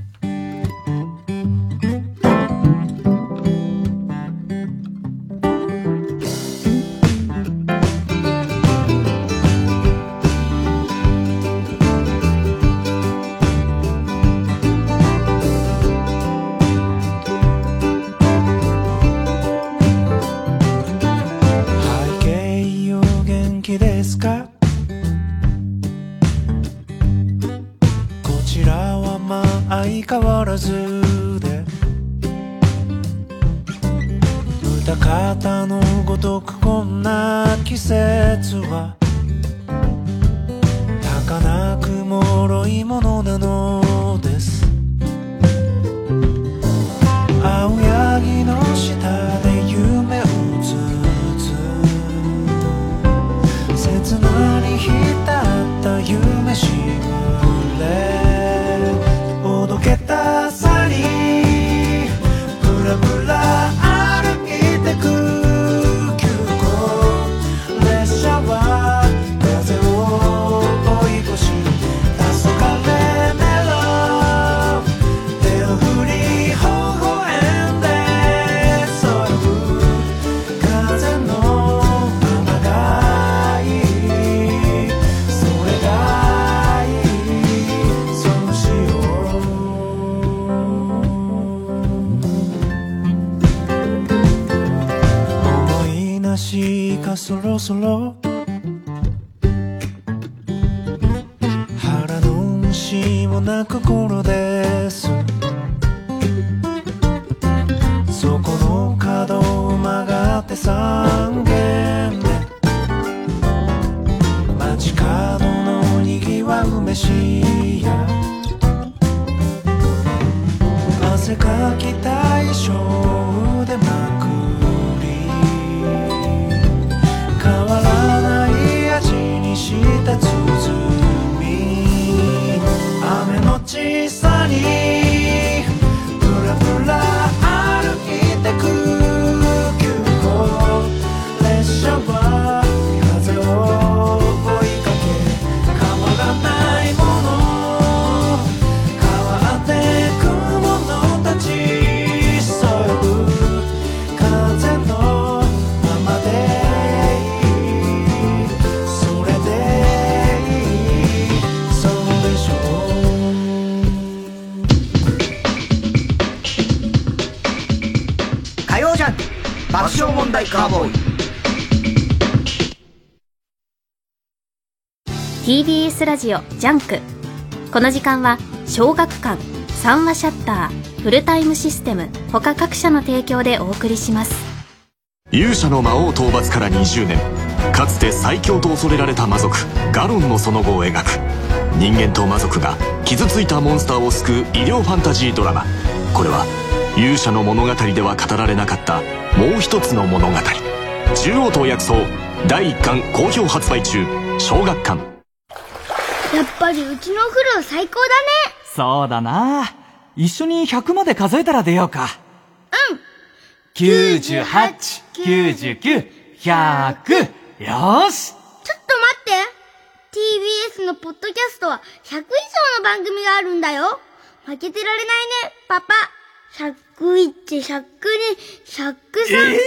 ラジオ JUNK。この時間は小学館三和シャッターフルタイムシステム他各社の提供でお送りします。勇者の魔王討伐から20年。かつて最強と恐れられた魔族ガロンのその後を描く。人間と魔族が傷ついたモンスターを救う医療ファンタジードラマ。これは勇者の物語では語られなかったもう一つの物語。獣王と薬草第1巻好評発売中。小学館。ぱりうちのお風呂最高だねそうだな。一緒に100まで数えたら出ようか。うん98、99、100。よーし。ちょっと待って TBS のポッドキャストは100以上の番組があるんだよ負けてられないね、パパ。101、102、103。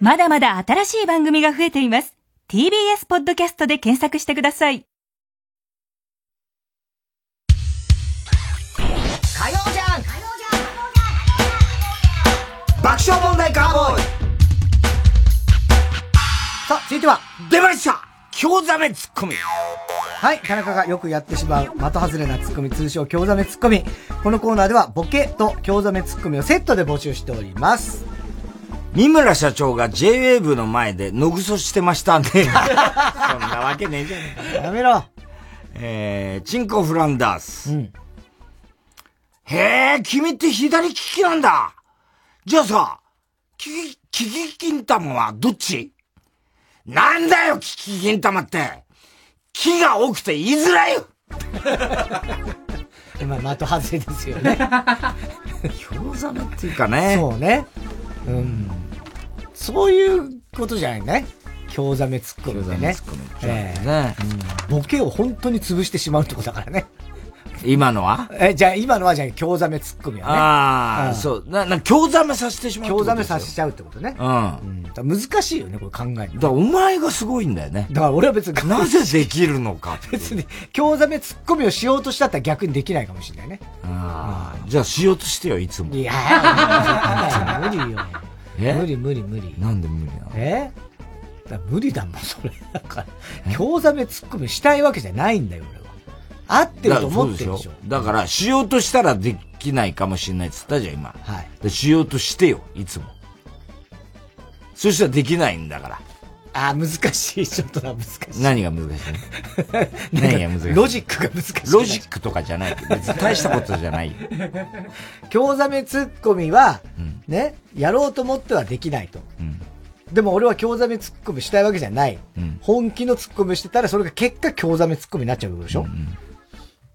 まだまだ新しい番組が増えています。TBS ポッドキャストで検索してください。火曜ジャンク爆笑問題カーボーイさあ、続いては、出ました京ザメツッコミはい、田中がよくやってしまう的外れなツッコミ、通称京ザメツッコミ。このコーナーでは、ボケと京ザメツッコミをセットで募集しております。三村社長が JWAVE の前でのぐそしてましたね。[laughs] そんなわけねえじゃねえやめろ。えー、チンコフランダース。へえ、君って左利きなんだ。じゃあさ、キキ、キキ金玉はどっち？なんだよ、キキ金玉って。木が多くて言いづらいよ。[laughs] まあ、的外れですよね。京ザメっていうかね。そうね。うん。そういうことじゃないね。京ザメツッコミでね。ええねうんボケを本当に潰してしまうってことだからね。今のは？え、じゃあ今のはじゃあ京ザメツッコミはね。ああ、んそう。な、な、京ザメさせてしまう京ザメとですよさせちゃうってことね。うん。だから難しいよね、これ考えるの。だお前がすごいんだよね。だから俺は別に。なぜできるのか。[laughs] 別に、京ザメツッコミをしようとしたったら逆にできないかもしれないね。ああ、じゃあしようとしてよ、いつも。いやー、[laughs] 無理よ。え無理無理無理。なんで無理なの？え？無理だもん、それ。だから、京ザメツッコミしたいわけじゃないんだよ、俺は。合ってると思ってるでしょ。だから、しようとしたらできないかもしれないって言ったじゃん、今。はい。でしようとしてよ、いつも。そしたらできないんだから。あー、難しい。ちょっとな、難しい。何が難しいの？[laughs] 何が難しいロジックが難しい。ロジックとかじゃない。別に大したことじゃないよ。京ザメツッコミは、ね、やろうと思ってはできないと。でも俺は京ザメツッコミしたいわけじゃない。本気のツッコミをしてたら、それが結果京ザメツッコミになっちゃうでしょ、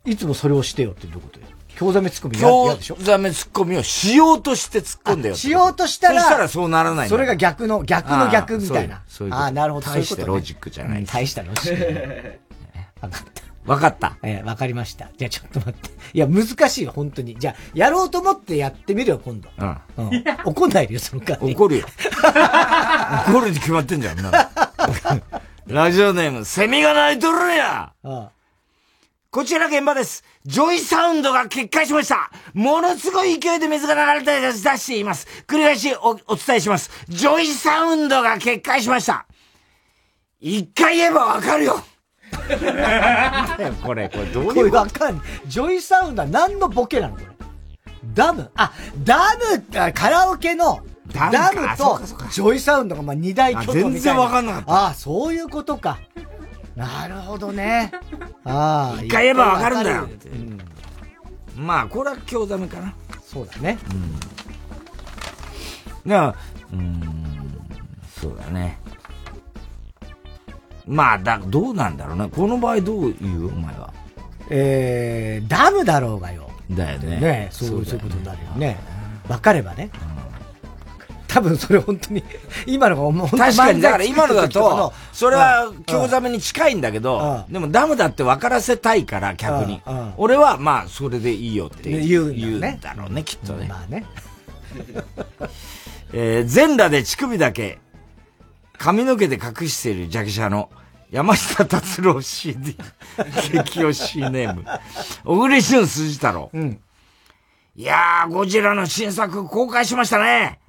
いつもそれをしてよってどういうこと？よ。京ザメツッコミ嫌嫌でしょ京ザメツッコミをしようとして突っ込んでよ。しようとしたら、そしたらそうならないんだそれが逆の、逆の逆みたいな。そういうああ、なるほど。大してロジックじゃないうん大したロジック。わかった。[laughs] わかった。えーわかりました。じゃあちょっと待って。いや、難しいよ、本当に。じゃあ、やろうと思ってやってみるよ、今度。うん。うん。怒んないでよ、その間に。怒るよ。怒るに決まってんじゃん、な。[laughs] ラジオネーム、セミが鳴いとるんやあこちら現場です。 JOYSOUND が決壊しました。ものすごい勢いで水が流れて出しています。繰り返しおお伝えします。ジョイサウンドが決壊しました。一回言えばわかるよ。[laughs] これ、これどういうこれわかんない。 JOYSOUND は何のボケなのこれ？ DAM？あ、ダムあカラオケの、 DAM だ DAM と JOYSOUND がまあ二大巨頭みたいな。あ全然わかんなかったああ、そういうことか。なるほどね。[laughs] ああ。一回言えばわかるんだようんまあ、これは興ざめかな。そうだね。うん。だから、うーん、そうだね。まあ、だ、どうなんだろうな。この場合どう言う？お前は。えー、ダムだろうがよ。だよね。ねそうそういうことになるよね。わかればね。多分それ本当に、今のが本当確かに、だから今のだと、それは興ざめに近いんだけど、でもダムだって分からせたいから、客にうんうん。俺は、まあ、それでいいよって言う言ねうんだろうね、きっとね。まあね。[laughs] えー全裸で乳首だけ、髪の毛で隠しているジャケ写の山下達郎 CD、[laughs] 激推しネーム。小栗旬筋太郎。いやー、ゴジラの新作公開しましたね。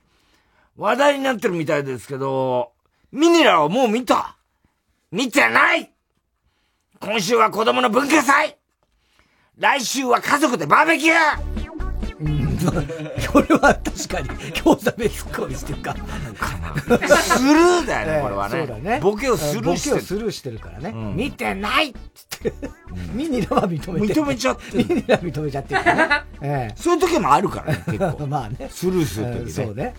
話題になってるみたいですけど、ミニラはもう見た？見てない？今週は子供の文化祭？来週は家族でバーベキュー？[laughs] これは確かに、興ざめツッコミしてるか。スルーだよね、これはね。そうだね。ボケをスルーしてるボケをスルーしてるからね。ん見てないっつって。ミニラは認めて認めちゃってミニラ認めちゃってるね。[laughs] ええそういう時もあるからね、結構。[laughs] まあね。スルーする時ね。うんそうね。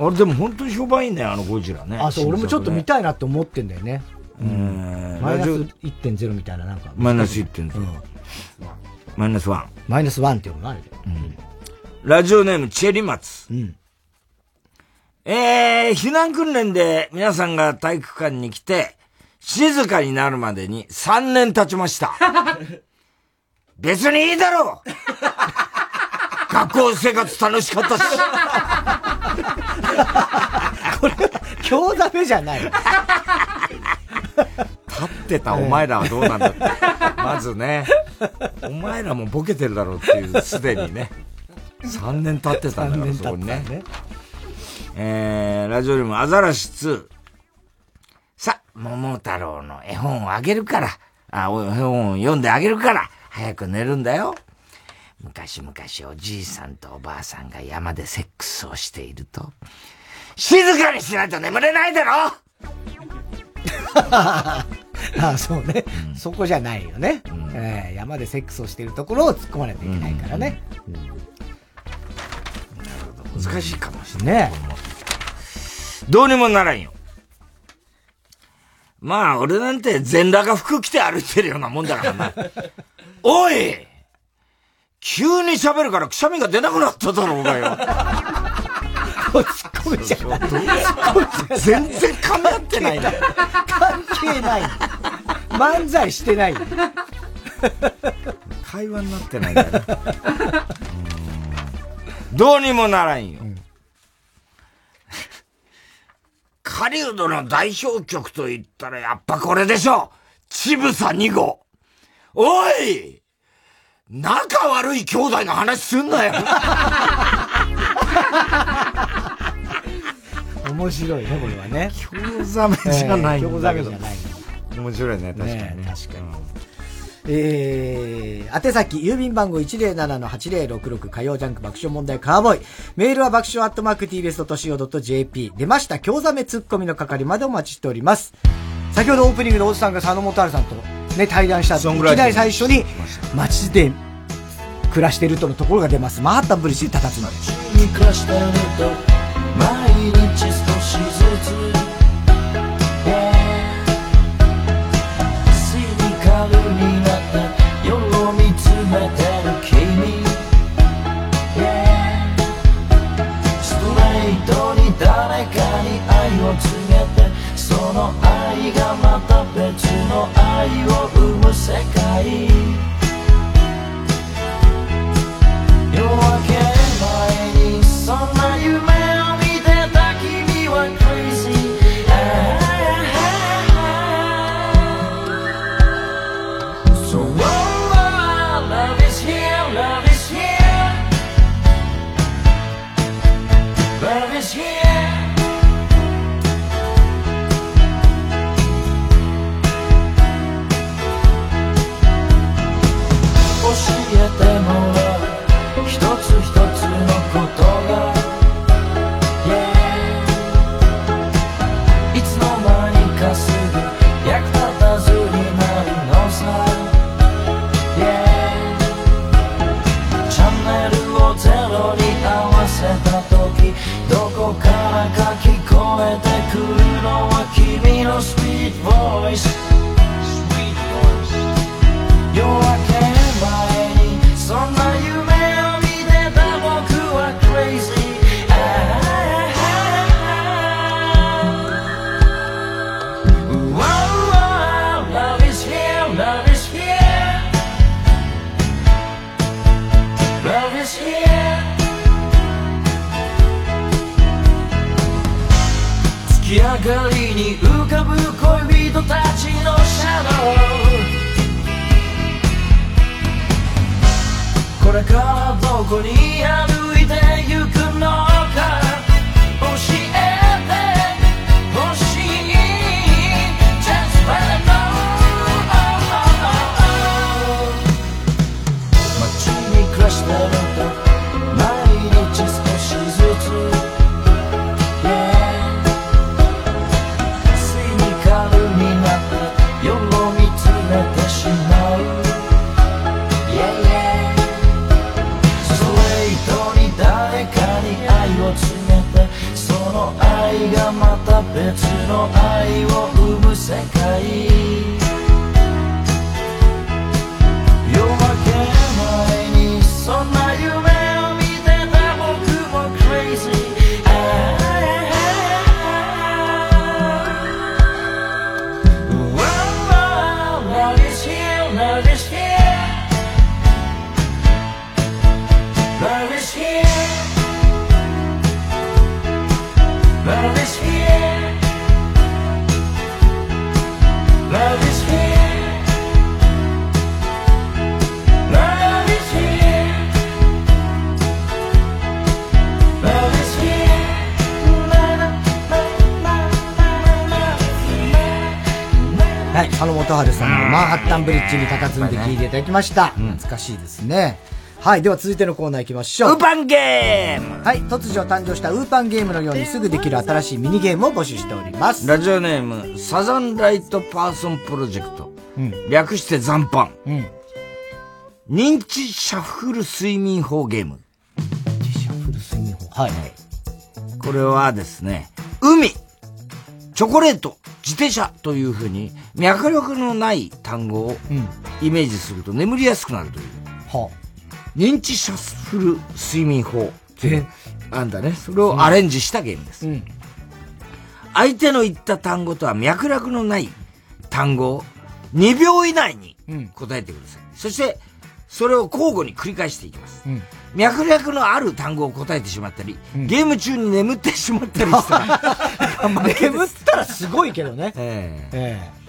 あれでも本当に評判いいね、あのゴジラね。あ、そう、俺もちょっと見たいなって思ってんだよね。うんマイナスラジ1.0みたいな、なんか。マイナス1.0マイナス1。マイナス1っていうのがあるで。ラジオネームチェリマツ。えー、避難訓練で皆さんが体育館に来て、静かになるまでに3年経ちました。[laughs] 別にいいだろう学校生活楽しかったし。興ざめじゃない。立ってたお前らはどうなんだって。[laughs] まずね、お前らもボケてるだろうっていう、すでにね。3年経ってたんだから、そこにね。えー、ラジオネームアザラシ2。さ、桃太郎の絵本をあげるから。あ、お絵本を読んであげるから。早く寝るんだよ。昔々おじいさんとおばあさんが山でセックスをしていると、静かにしないと眠れないだろ [laughs] あそうね、そこじゃないよね、えー山でセックスをしているところを突っ込まないといけないからね。難しいかもしれない。ねどうにもならんよ。まあ、俺なんて全裸が服着て歩いてるようなもんだからな。[laughs] おい急に喋るからくしゃみが出なくなっただろうがよ。コミじゃない。全然噛み合ってないな。関係ない。漫才してない。会話になってないんだよね。どうにもならんよ。狩人の代表曲と言ったらやっぱこれでしょちぶさ2号。おい仲悪い兄弟の話すんなよ面白いね、これはね。興ざめじゃないんだけど興ざめじゃない。面白いね、確かにね。確かに。えー、宛先、郵便番号107-8066火曜ジャンク爆笑問題カーボーイ。メールは爆笑アットマーク tbs.co.jp。出ました、京ざめツッコミの係までお待ちしております。先ほどオープニングで大津さんが佐野元春さんとね、対談した後、いきなり最初に、街で暮らしてるとのところが出ます。マンハッタンブリッジに佇む。に暮らしてると毎日少しずつ Yeah その愛がまた別の愛をタンブリッジに佇んで聞いていただきました。懐かしいですね。はい、では続いてのコーナー行きましょう。ウーパンゲームはい、突如誕生したウーパンゲームのようにすぐできる新しいミニゲームを募集しております。ラジオネーム、サザンライトパーソンプロジェクト。略して残飯。認知シャッフル睡眠法ゲーム。シャッフル睡眠法。はい。これはですね、海、チョコレート、自転車というふうに脈力のない単語をイメージすると眠りやすくなるという。は認知シャッフル睡眠法っていうあんだね。それをアレンジしたゲームです。相手の言った単語とは脈絡のない単語を2秒以内に答えてください。そして、それを交互に繰り返していきます。脈絡のある単語を答えてしまったり、ゲーム中に眠ってしまったりしたら、[laughs] 眠ったらすごいけどね。[laughs] えええ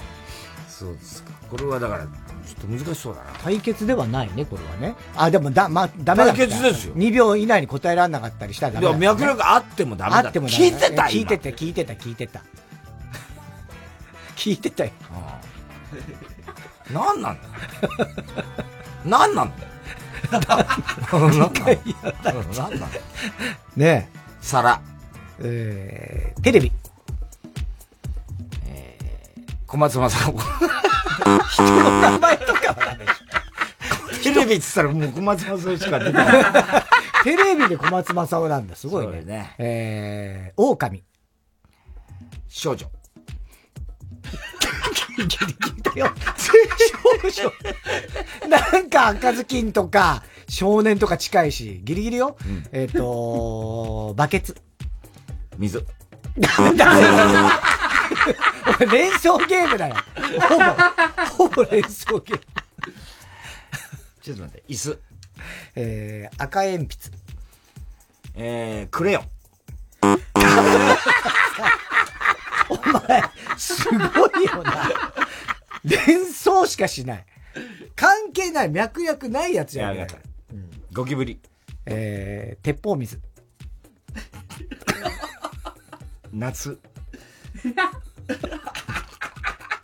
そうですか。これはだから、ちょっと難しそうだな。対決ではないね、これはね。あ、でもだ、まあ、ダメだ対決ですよ2秒以内に答えられなかったりしたらダメだ、いや脈絡あってもダメだあってもダメだ聞いてた今聞いてた、聞いてた、聞いてた。聞いてたよ。何なんだ何なんだよ。何なんだよ。何なんだよ。ねえ。皿。えー、テレビ。小松政子。人の名前とかはダメでしテレビって言ったらもう小松政子しか出てない。ょ。テレビで小松政夫なんだ、すごいね。ねえー、狼。少女。ギリギリだよ。少女。なんか赤ずきんとか、少年とか近いし、ギリギリよ。えっ、とバケツ。水。[laughs] ダメだ [laughs] 連想ゲームだよ。ほぼ、ほぼ連想ゲーム。ちょっと待って、椅子。えー、赤鉛筆。えー、クレヨン。お前、すごいよな。連想しかしない。関係ない、脈略ないやつやねいやだから。ゴキブリ。えー、鉄砲水。夏。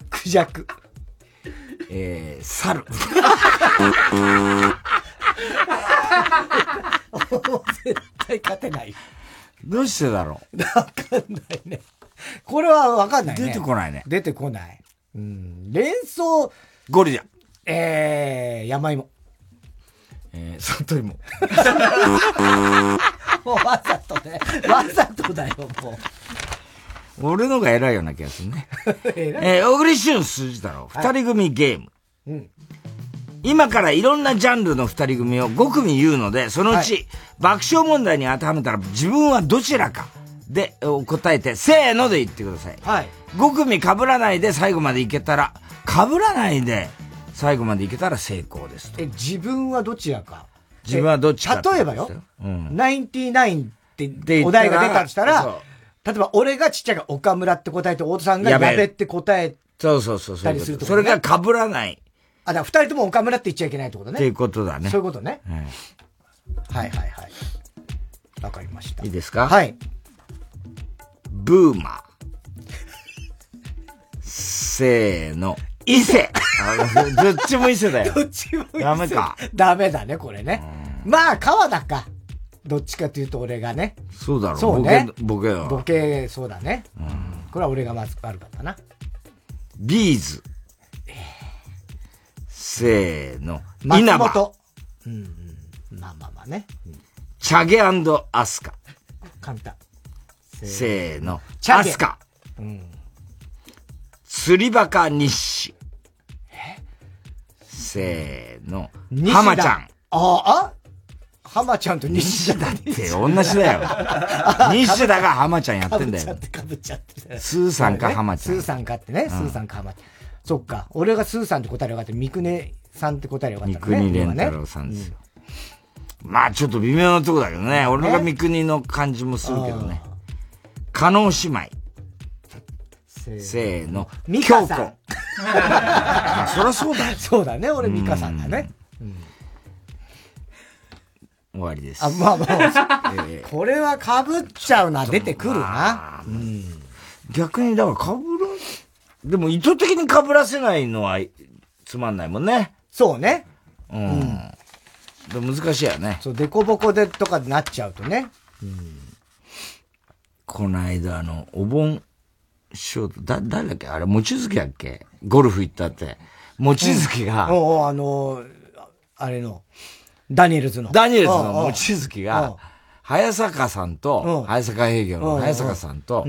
クジャク。えー、猿。絶対勝てない。どうしてだろう？わかんないね。これはわかんないね。出てこないね。出てこない。うん。連想。ゴリラ。えー、山芋。えー、里芋。[laughs] もうわざとね。わざとだよ、もう。俺のが偉いような気がするね。[laughs] えー、小栗旬数字だろう。二人組ゲーム。うん。今からいろんなジャンルの二人組を5組言うので、そのうち、爆笑問題に当てはめたら自分はどちらかでお答えて、せーので言ってください。はい。5組被らないで最後までいけたら、被らないで最後までいけたら成功ですと。え、自分はどちらか？自分はどっちか例えばよ。うん。ナインティナインって言お題が出たとしたら例えば俺がちっちゃいが岡村って答えて、大戸さんがやべって答えそうそうそう。たりするとそれが被らないあ、だから二人とも岡村って言っちゃいけないってことね。っていうことだね。そういうことね。はいはいはい。わかりました。いいですか？はい。ブーマー。せーの。伊勢あどっちも伊勢だよ。[laughs] どっちも伊勢ダメか。ダメだね、これね。まあ、川田か。どっちかというと俺がね。そうだろそうね。ボケ、ボケは。ボケ、そうだね。これは俺がまず悪かったな。ビーズ。せーの。松稲葉。本。うんうん。まあまあまあね。チャゲアスカ。簡単。せーの。チャゲアスカ。うん。釣りバカ日誌。せーの。浜ちゃん。ああ？浜ちゃんと西田だってって同じだよ。[laughs] 西田が浜ちゃんやってんだよ。かぶっちゃって。スーさんか浜ちゃんスーさんかってね。んスーさんか浜ちゃん。そっか。俺がスーさんって答えればよかった。三国さんって答えればよかった三ね。国連太郎さんですよ。まあちょっと微妙なとこだけどね。俺が三国の感じもするけどね。加納姉妹。せーの。ミカさん京子。[laughs] まあそりゃそうだよ。そうだね。俺ミカさんだね。終わりです。あ、まあまあ。えこれは被っちゃうな。出てくるな。逆に、だから被る、でも意図的に被らせないのはつまんないもんね。そうね。うん。難しいよね。そう、デコボコでとかになっちゃうとね。この間、あの、お盆ショート、だ、誰だっけ？あれ、もちづきだっけ？ゴルフ行ったって。もちづきが、おうおうあのー、あれの、ダニエルズの。ダニエルズのおうおうもちづきが、早坂さんと、早坂営業の早坂さんと、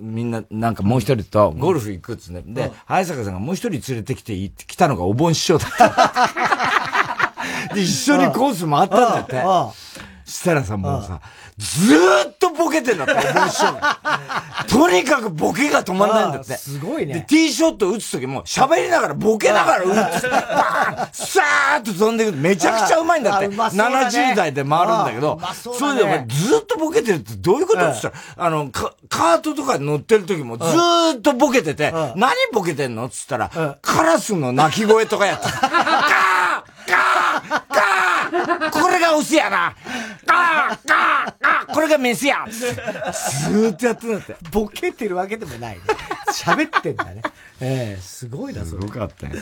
みんな、なんかもう一人とゴルフ行くっつね。で、早坂さんがもう一人連れてきていいって来たのがお盆師匠だった。[laughs] で、一緒にコース回ったんだって。したらさ、もうさ、ずーっとボケてんだって、お盆師匠が。とにかくボケが止まんないんだって。あすごいねで、ティーショット打つときも、喋りながらボケながら打つ。バーンさーっと飛んでいく。めちゃくちゃうまいんだって。ね70代で回るんだけどそうそれでお前ずっとボケてるってどういうことって言ったら、あの、カカートとかに乗ってる時もずーっとボケてて、何ボケてんのって言ったら、カラスの鳴き声とかやってた。[laughs] これがオスやなガーガーガーこれがメスやずーっとやってんだって。ボケてるわけでもないね。喋ってんだね。ええすごいな、それ。すごかったよ。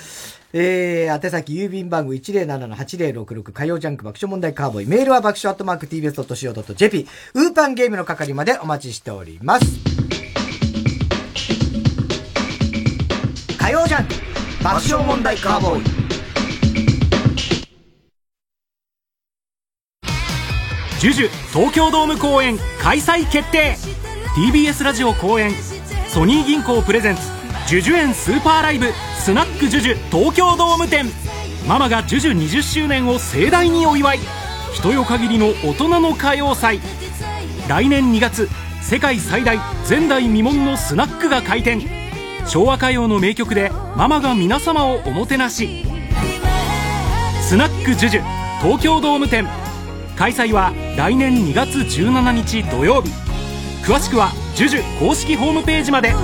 えー、宛先郵便番号107-8066火曜ジャンク爆笑問題カーボーイ。メールは爆笑アットマーク tbs.co.jp。ウーパンゲームの係までお待ちしております。火曜ジャンク爆笑問題カーボーイ。ジュジュ東京ドーム公演開催決定。TBS ラジオ公演ソニー銀行プレゼンツジュジュ園スーパーライブスナックジュジュ東京ドーム店。ママがジュジュ20周年を盛大にお祝い。人よ限りの大人の歌謡祭。来年2月世界最大前代未聞のスナックが開店。昭和歌謡の名曲でママが皆様をおもてなし。スナックジュジュ東京ドーム店。開催は来年2月17日土曜日。詳しくはジュジュ公式ホームページまで。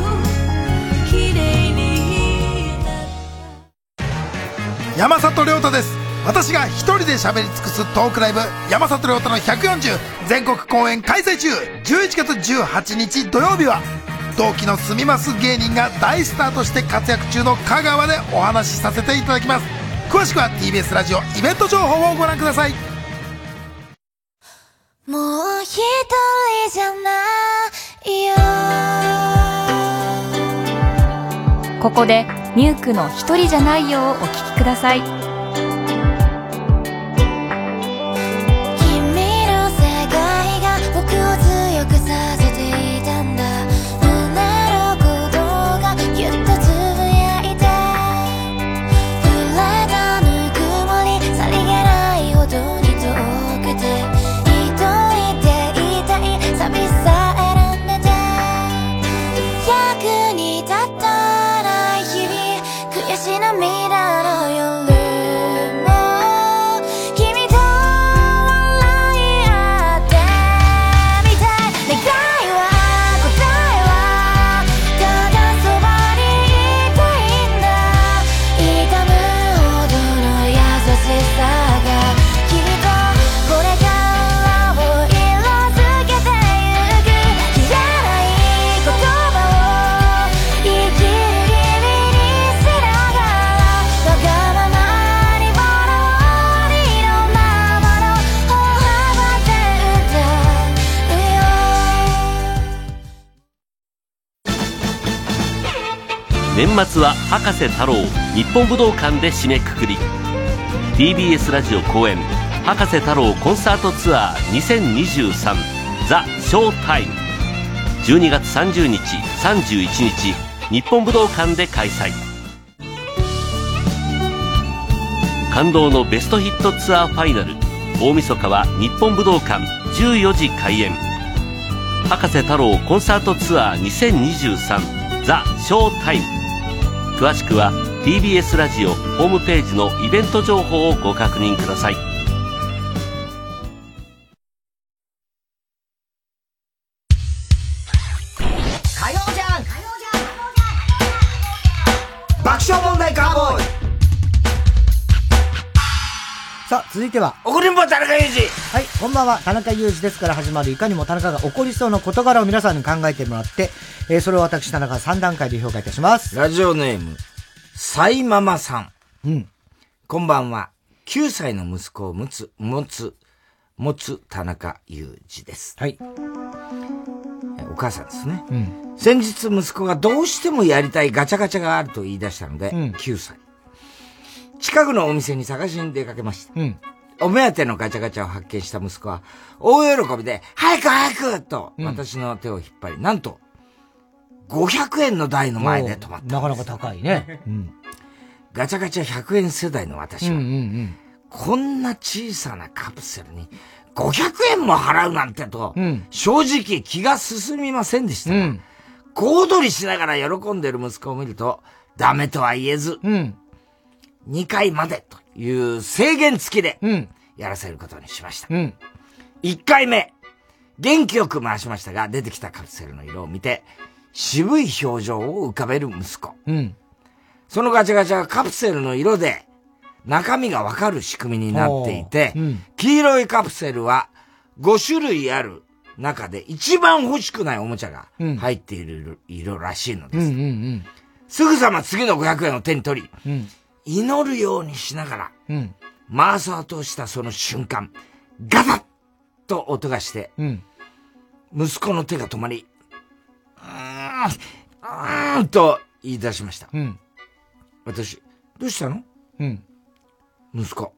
山里亮太です。私が一人で喋り尽くすトークライブ山里亮太の140全国公演開催中。11月18日土曜日は同期の住みます芸人が大スターとして活躍中の香川でお話しさせていただきます。詳しくは TBS ラジオイベント情報をご覧ください。もう一人じゃないよ。ここでミュークの一人じゃないよをお聴きください。し涙末は博士太郎日本武道館で締めくくり。TBS ラジオ公演博士太郎コンサートツアー2023ザ・ショータイム。12月30日31日日本武道館で開催。感動のベストヒットツアーファイナル大晦日は日本武道館14時開演。博士太郎コンサートツアー2023ザ・ショータイム。詳しくは TBS ラジオホームページのイベント情報をご確認ください。続いては。怒りんぼ田中裕二はい、こんばんは。田中裕二ですから始まるいかにも田中が起こりそうな事柄を皆さんに考えてもらって、えーそれを私田中が3段階で評価いたします。ラジオネーム、サイママさん。うん。こんばんは。9歳の息子を持つ、持つ、持つ田中裕二です。はい。お母さんですね。うん。先日息子がどうしてもやりたいガチャガチャがあると言い出したので、うん9歳。近くのお店に探しに出かけました。うん。お目当てのガチャガチャを発見した息子は、大喜びで、早く早くと、うん私の手を引っ張り、なんと、500円の台の前で止まった。なかなか高いね。うん。ガチャガチャ100円世代の私は、うんうんうん。こんな小さなカプセルに500円も払うなんてと、うん正直気が進みませんでしたが、小躍りしながら喜んでる息子を見ると、ダメとは言えず、うん。2回までという制限付きで、やらせることにしました。うん。1回目、元気よく回しましたが、出てきたカプセルの色を見て、渋い表情を浮かべる息子。うん。そのガチャガチャはカプセルの色で中身がわかる仕組みになっていて、うん黄色いカプセルは5種類ある中で一番欲しくないおもちゃがうん入っている色らしいのです。すぐさま次の500円を手に取り、うん。うん。祈るようにしながらうん。回そうとしたその瞬間、ガタッと音がして、うん。息子の手が止まり、うーん、うーんと言い出しました。うん。私、どうしたの？うん。息子。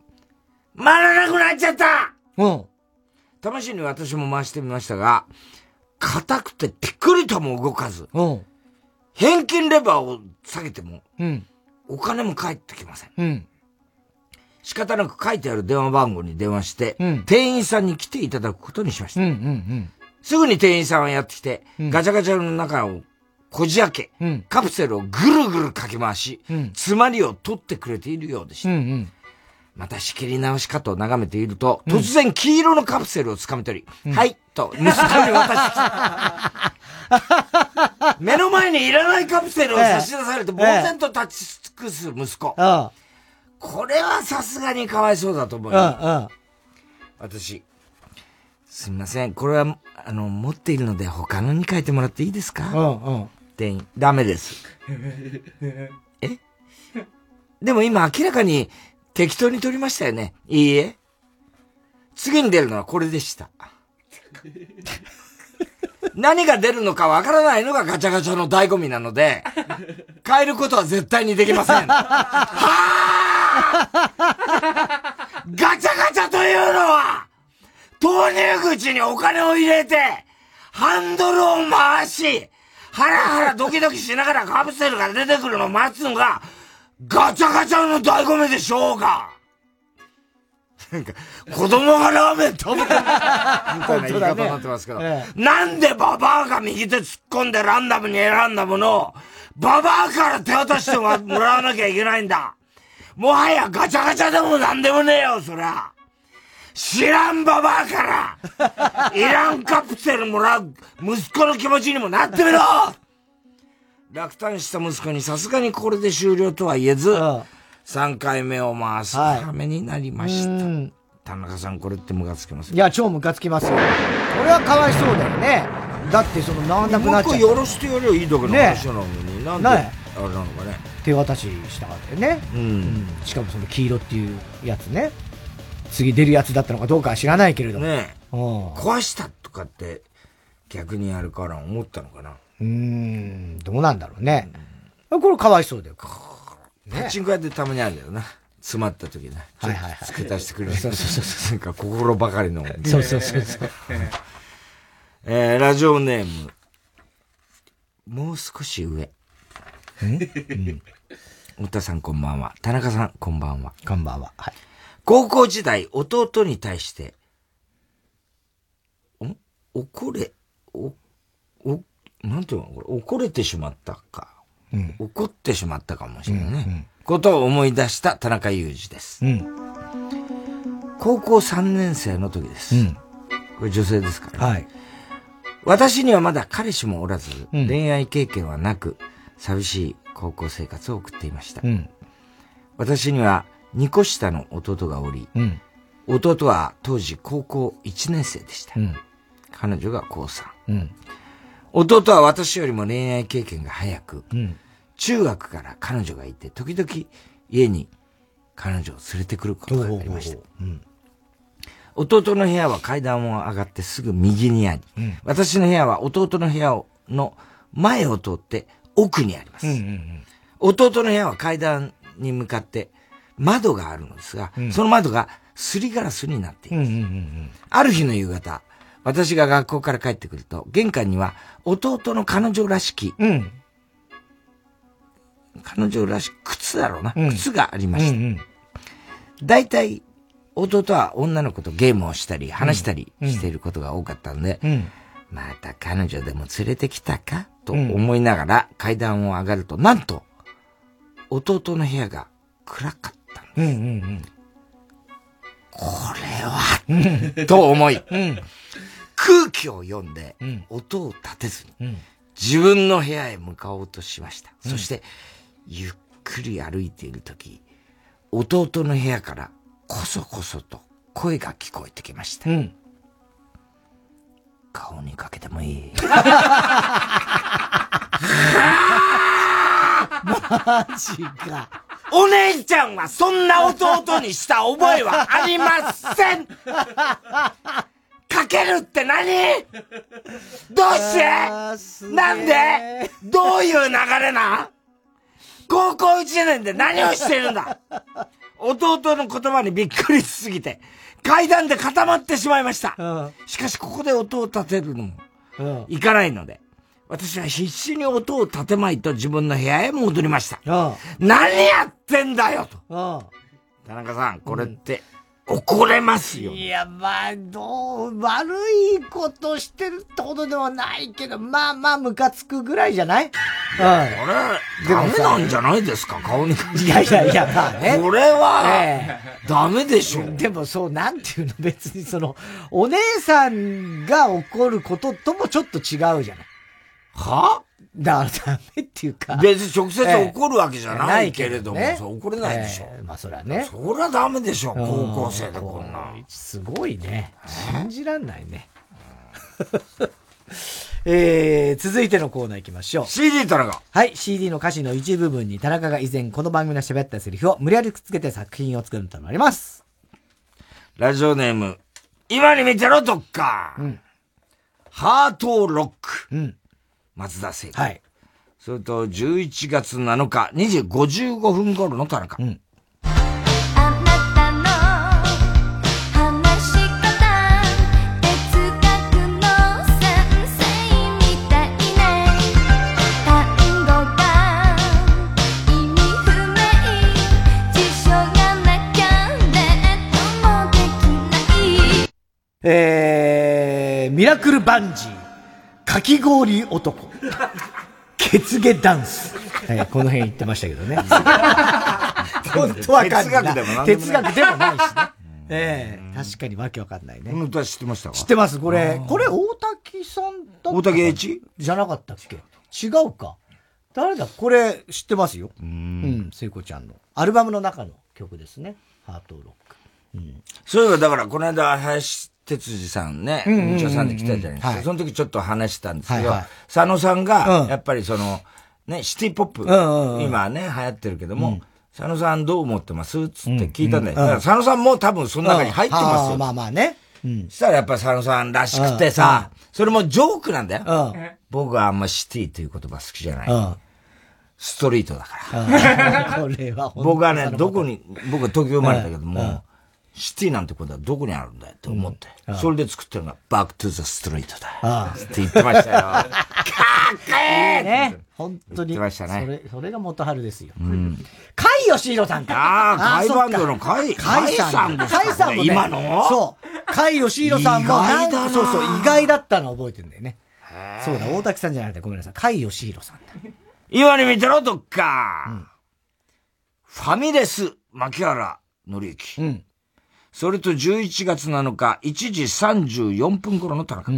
回らなくなっちゃったうん。試しに私も回してみましたが、硬くてピクリとも動かず、うん。返金レバーを下げても、うん。お金も返ってきません。うん。仕方なく書いてある電話番号に電話して、うん店員さんに来ていただくことにしました。うん。うん。すぐに店員さんはやってきて、うんガチャガチャの中をこじ開け、うん。カプセルをぐるぐるかき回し、うん。詰まりを取ってくれているようでした。うん。うん。また仕切り直しかと眺めていると、突然黄色のカプセルを掴み取り、はい、と息子に渡し、[laughs] 目の前にいらないカプセルを差し出されて、ええ呆然と立ち尽くす息子。あこれはさすがにかわいそうだと思いあ。ます。ああ。私、すみません。これは、あの、持っているので他のに書いてもらっていいですか？うん。うん。店員、ダメです。[laughs] え？でも今明らかに適当に取りましたよね。いいえ。次に出るのはこれでした。[laughs] 何が出るのかわからないのがガチャガチャの醍醐味なので、変えることは絶対にできません。[laughs] ガチャガチャというのは、投入口にお金を入れて、ハンドルを回し、ハラハラドキドキしながらカプセルが出てくるのを待つのが、ガチャガチャの醍醐味でしょうが。なんか、子供がラーメン食べてるみたいな言い方になってますけど、えなんでババアが右手突っ込んでランダムに選んだものを、ババアから手渡してもらわなきゃいけないんだ。もはやガチャガチャでもなんでもねえよ、そりゃ。知らんババアから、いらんカプセルもらう息子の気持ちにもなってみろ落胆した息子にさすがにこれで終了とは言えず、3回目を回すためになりました。田中さん、これってムカつきますいや、超ムカつきますよ。これはかわいそうだよね。だって、その、なんなくなっちゃう。もう一回やらせてやりゃいいだけの話なのに、なんで、あれねなのかね。手渡ししたかったよね。うんしかもその黄色っていうやつね。次出るやつだったのかどうかは知らないけれども。ねえうん壊したとかって、逆にあるから思ったのかな。うーん、どうなんだろうね。これかわいそうだよ。パチンコ屋でたまにあるんだよな。詰まった時ね。はいはいはい付け足してくれる。そうそうそうなんか心ばかりの。[laughs] そうそうそうそう。えー、ラジオネーム。もう少し上。うん。太田さんこんばんは。田中さんこんばんは。こんばんは。はい。高校時代、弟に対して、ん怒れ、お、お、なんていうの？これ、怒れてしまったか。うん。怒ってしまったかもしれないね。ことを思い出した田中裕二です。うん。高校3年生の時です。うん。これ女性ですからね。はい。私にはまだ彼氏もおらず、うん恋愛経験はなく、寂しい高校生活を送っていました。うん。私には2個下の弟がおり、うん。弟は当時高校1年生でした。うん。彼女が高3。うん。弟は私よりも恋愛経験が早く、うん。中学から彼女がいて、時々家に彼女を連れてくることがありました。うん。弟の部屋は階段を上がってすぐ右にあり、うん私の部屋は弟の部屋の前を通って奥にあります。うんうん弟の部屋は階段に向かって窓があるのですが、うんその窓がすりガラスになっています。うんうんうんある日の夕方、私が学校から帰ってくると、玄関には弟の彼女らしき、うん。彼女らしき靴だろうな、うん靴がありました。うんうん大体、弟は女の子とゲームをしたり、話したりしていることが多かったんで、うん。また彼女でも連れてきたかと思いながら階段を上がると、なんと、弟の部屋が暗かった。うんうんうん。これは、と思い、空気を読んで、音を立てずに、うん。自分の部屋へ向かおうとしました。うんそして、ゆっくり歩いているとき、弟の部屋からこそこそと声が聞こえてきました。うん。顔にかけてもいい。[laughs] マジか。お姉ちゃんはそんな弟にした覚えはありませんかけるって何？どうして？なんで？どういう流れな？ん高校1年で何をしてるんだ？弟の言葉にびっくりしすぎて、階段で固まってしまいました。しかしここで音を立てるのもうん。いかないので、私は必死に音を立てまいと自分の部屋へ戻りました。何やってんだよと。田中さん、これって怒れますよ。いや、まあ、どう、悪いことしてるってことではないけど、まあまあ、ムカつくぐらいじゃない？うん。これ、ダメなんじゃないですか？顔に。いやいやいや、まあね。これはえダメでしょ。でもそう、なんていうの、別にその、お姉さんが怒ることともちょっと違うじゃない？は？だからダメっていうか。別に直接怒るわけじゃないけれども、ええないけそう怒れないでしょ。ええまあそりゃね。そりゃダメでしょ、高校生でこんな。すごいね。信じらんないね。[laughs] えー、続いてのコーナー行きましょう。CD 田中。はい、CD の歌詞の一部分に田中が以前この番組の喋ったセリフを無理やりくっつけて作品を作るとなります。ラジオネーム、今に見てろ、どっか。ハートロック。松田聖子。はい。それと、11月7日、2時55分頃の田中。話し方哲学の先生みたいね単語が意味不明辞書がなきゃレッドもできないえー、ミラクルバンジー、かき氷男、血毛ダンス。えーこの辺言ってましたけどね。本当わかんない。哲学でもなんでもない哲学でもないしね。[laughs] ええ確かにわけわかんないね。この歌知ってましたか知ってます、これ。これ、大滝さんだった大滝栄一？じゃなかったっけ？違うか。誰だ？これ、知ってますよ。うん。聖子ちゃんの。アルバムの中の曲ですね。ハートロック。そういえば、だから、この間、林哲司さんね、うんうんうんうん日曜さんで来たじゃないですか。はいその時ちょっと話したんですけど、佐野さんうが、んやっぱりその、ね、シティポップ、今ね、流行ってるけども、佐野さんどう思ってます？つって聞いたんだよ。だから佐野さんも多分その中に入ってますよ。まあまあね。うん。そしたらやっぱ佐野さんらしくてさ、それもジョークなんだよ。うん。僕はあんまシティという言葉好きじゃない。うん。ストリートだから。[laughs] 僕はね、どこに、僕は東京生まれたけども、シティなんてことはどこにあるんだよって思ってうん。それで作ってるのが、バックトゥザストリートだ。ああって言ってましたよ。[laughs] かっこいいね。本当に。言ってましたねそれ、それが元春ですよ。うん。甲斐義弘さんか。ああ、甲斐バンドの甲斐、甲斐さん。ですか甲斐さんもね。今の？そう。甲斐義弘さんもそうそう、意外だったの覚えてるんだよね。そうだ、大滝さんじゃなくてごめんなさい。甲斐義弘さんだ。今に見てろ、どっか。ファミレス、牧原紀之。それと11月7日、1時34分頃の田中。こ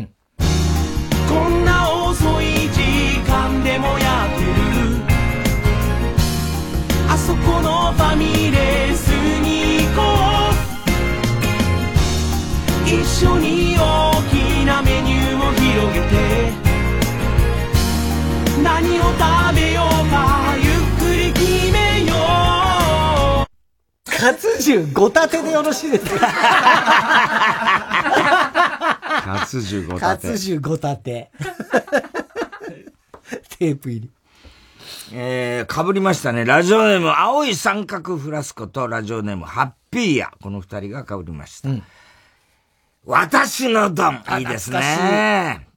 んな遅い時間でもやってる。あそこのファミレスに行こう。一緒に活重ごたてでよろしいですか？活重ごたて活重ごたて。[laughs] テープ入り。えー、被りましたね。ラジオネーム、青い三角フラスコとラジオネーム、ハッピーや。この二人が被りました。私のドン。いいですね。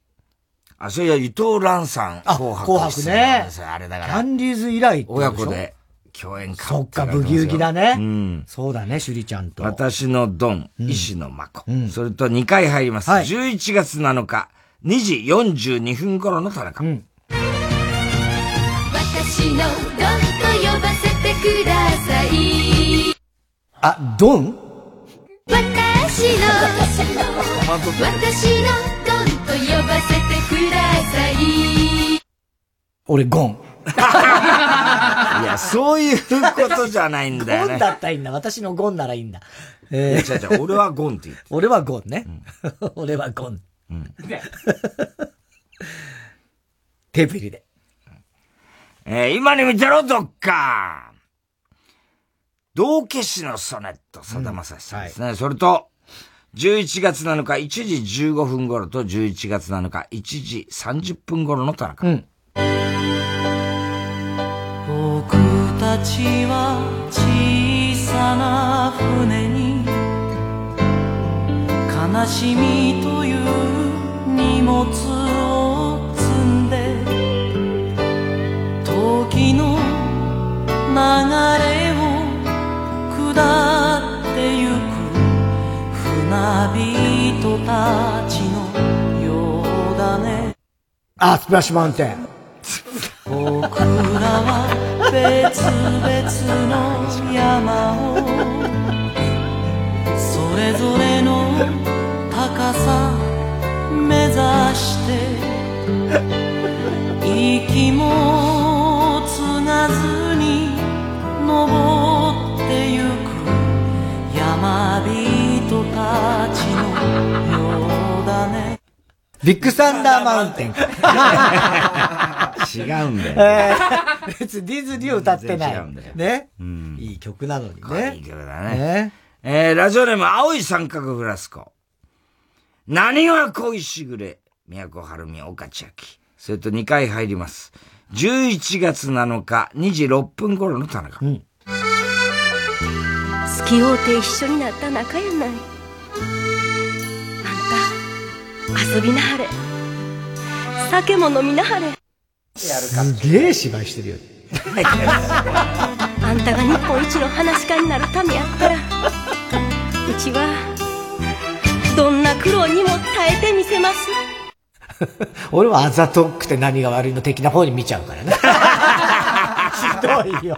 あ、それや伊藤蘭さん、紅白紅白ね。あれだから。キャンディーズ以来親子で共演そっか、ブギウギだね。うん。そうだね、シュリちゃんと。私のドン、石野真子。それと2回入ります。11月7日、2時42分頃の田中。私のドンと呼ばせてくださいあ、ドン？私の私のドンと呼ばせてください俺、ゴン。いや、そういうことじゃないんだよね。ゴンだったらいいんだ。私のゴンならいいんだ。いや違う違う俺はゴンって言う。俺はゴンね。[laughs] 俺はゴン。テープ入りで。えー今に見てろ、どっか道化師のソネット、さだまさしさんですね。それと、11月7日1時15分頃と11月7日1時30分頃の田中。僕たちは小さな船に悲しみという荷物を積んで時の流れを下ってゆく船人たちのようだねあ、スプラッシュマウンテン。僕らは別々の山をそれぞれの高さ目指して息も継がずに登ってゆく山人たちのようだね。ビッグサンダーマウンテン。違うんだよ、えー別にディズニーを歌ってない。違うんだよね？うん。いい曲なのにね。いい曲だね。えー、ラジオネーム、青い三角フラスコ。何は恋しぐれ、宮古晴美、岡千秋。それと2回入ります。11月7日、2時6分頃の田中。付き合うて一緒になった仲やない遊びなはれ酒も飲みなはれすげえ芝居してるよ。[laughs] あんたが日本一の話し家になるためやったらうちはどんな苦労にも耐えてみせます俺はあざとくて何が悪いの的な方に見ちゃうからね。[laughs] ひどいよ。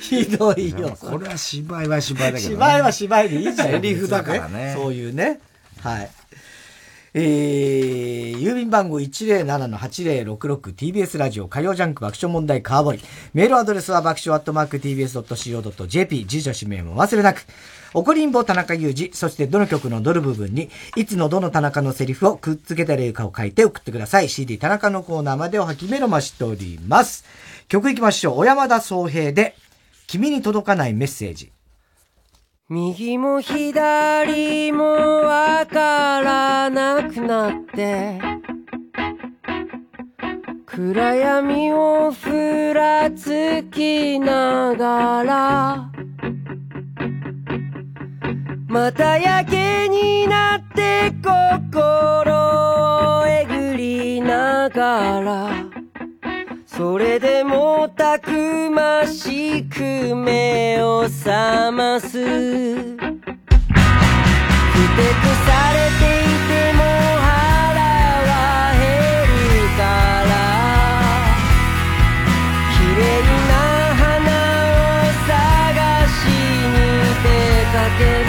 ひどいよ。これは芝居は芝居だけど、ね。芝居は芝居でいいじゃん。[laughs] セリフだからね。そういうね。はい。えー、郵便番号 107-8066TBS ラジオ火曜ジャンク爆笑問題カーボーイ。メールアドレスは爆笑アットマーク TBS.CO.JP。住所氏名も忘れなく。怒りんぼ田中裕二、そしてどの曲のどの部分に、いつのどの田中のセリフをくっつけたらいいかを書いて送ってください。CD 田中のコーナーまでおはきメロマしております。曲いきましょう。小山田総平で、君に届かないメッセージ。右も左もわからなくなって暗闇をふらつきながらまたやけになって心をえぐりながらそれでもたくましく目を覚ます。ふてくされていても腹は減るから。綺麗な花を探しに出かける。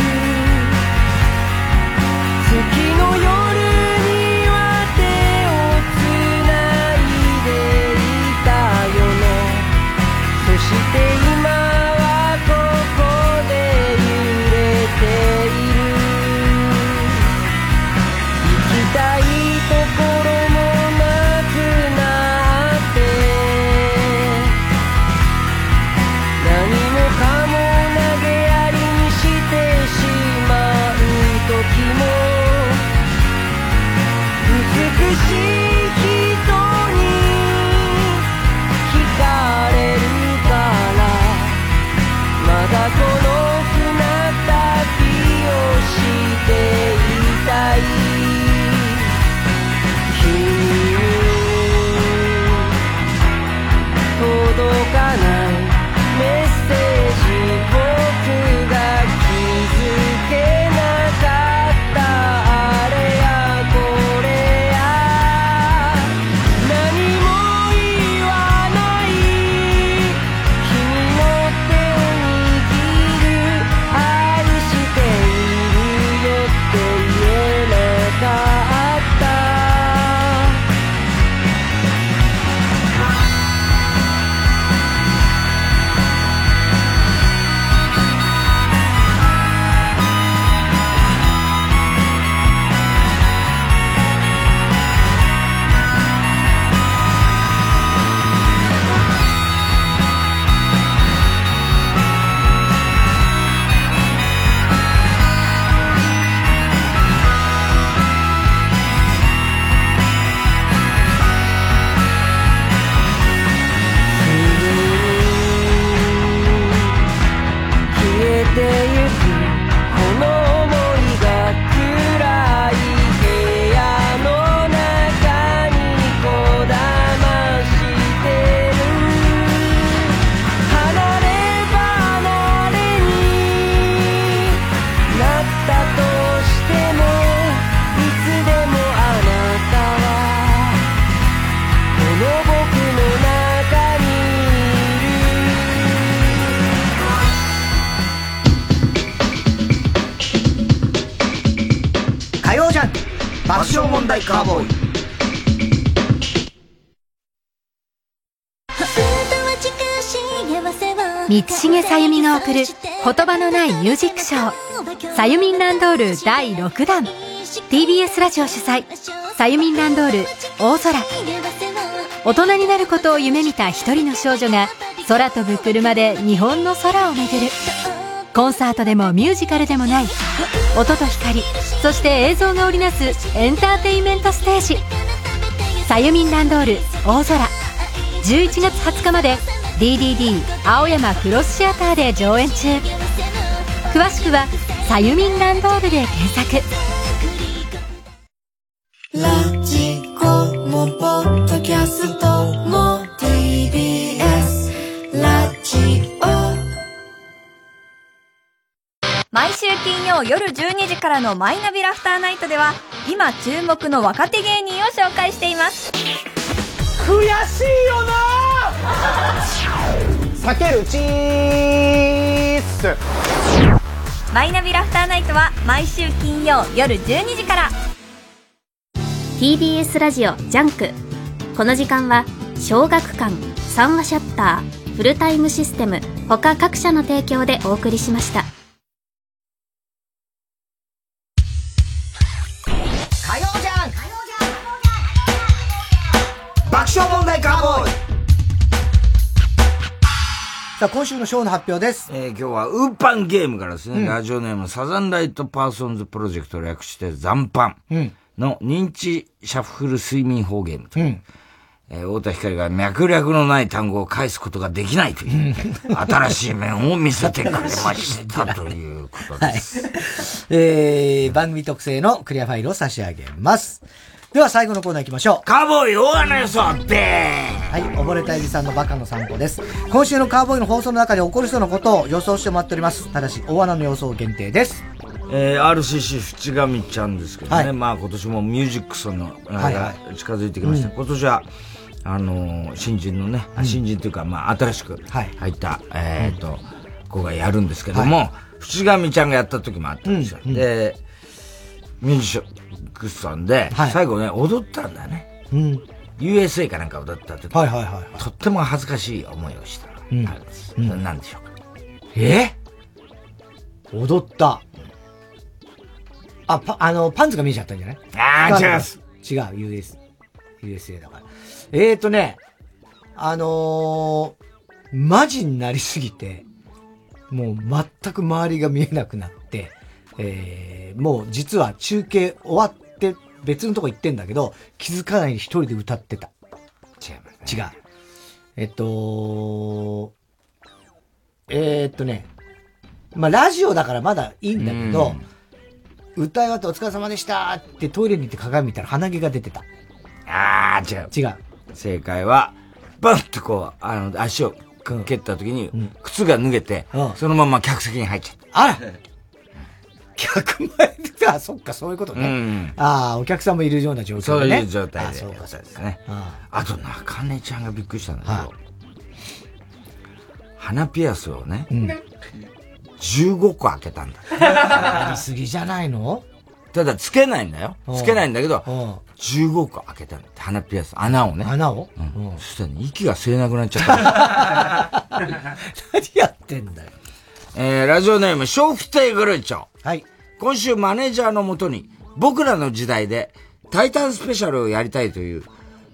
爆笑問題カーボーイ。満重さゆみが送る言葉のないミュージックショーさゆみんランドール第6弾。TBS ラジオ主催さゆみんランドール大空。大人になることを夢見た一人の少女が空飛ぶ車で日本の空を巡る。コンサートでもミュージカルでもない。音と光。そして映像が織りなすエンターテインメントステージ。さゆみんランドール大空。11月20日まで DDD 青山クロスシアターで上演中。詳しくは「さゆみんランドール」で検索。ラジコもポッドキャストも毎週金曜夜12時からのマイナビ Laughter Night では今注目の若手芸人を紹介しています。悔しいよな！避けるチーズマイナビ Laughter Night は毎週金曜夜12時から。TBS ラジオ JUNK。この時間は小学館三和シャッターフルタイムシステム他各社の提供でお送りしましたさあ、今週のショーの発表です。えー今日はウーパンゲームからですね、うんラジオネームサザンライトパーソンズプロジェクト略して残飯うん。の認知シャッフル睡眠法ゲームと。うん。えー、太田光が脈略のない単語を返すことができないという、新しい面を見せてくれましたということです。[laughs] はい。えー、番組特製のクリアファイルを差し上げます。では最後のコーナー行きましょう。カーボーイ大穴予想べはい、溺れたエビさんのバカの散歩です。今週のカーボーイの放送の中で起こりそうなことを予想してもらっております。ただし、大穴の予想限定です。えー、RCC 淵上ちゃんですけどね、はいまあ今年もミュージックソンの、はい近づいてきました。うん今年は、あのー新人のね、あ新人というか、まあ新しく入った、えっ、と、子がやるんですけども、淵上ちゃんがやった時もあったんですよ。で、ミュージシャンクソンで、最後ね、踊ったんだよね。うん。USA かなんか踊った時、はいはいはいとっても恥ずかしい思いをした。うんあるんです。なんでしょうか。え？踊った。あ、パ、あの、パンツが見えちゃったんじゃない？あー違います。違う、US、USA だから。えーとね、あのー、マジになりすぎて、もう全く周りが見えなくなって、えー、もう実は中継終わって別のとこ行ってんだけど、気づかないで一人で歌ってた。違います、違う。えっと、えーっとね、まあ、ラジオだからまだいいんだけど、歌い終わってお疲れ様でしたってトイレに行って鏡見たら鼻毛が出てた。あー、違う。違う。正解は、バンとこう、あの、足を蹴った時に、靴が脱げて、そのまま客席に入っちゃった。あら客前で、[laughs] あ、そっか、そういうことね。うんああ、お客さんもいるような状況そうでね。いう状態で。あそうか、そうですね。ああと、中根ちゃんがびっくりしたんだけど、鼻ピアスをね、15個開けたんだ。やりすぎじゃないの？ただ、つけないんだようん。つけないんだけど、15個開けたんだって、鼻ピアス、穴をね。穴を？うん。そしたらね、息が吸えなくなっちゃった。[laughs] 何やってんだよ。えー、ラジオネーム、笑福亭グルーチョ。はい。今週マネージャーのもとに、僕らの時代で、タイタンスペシャルをやりたいという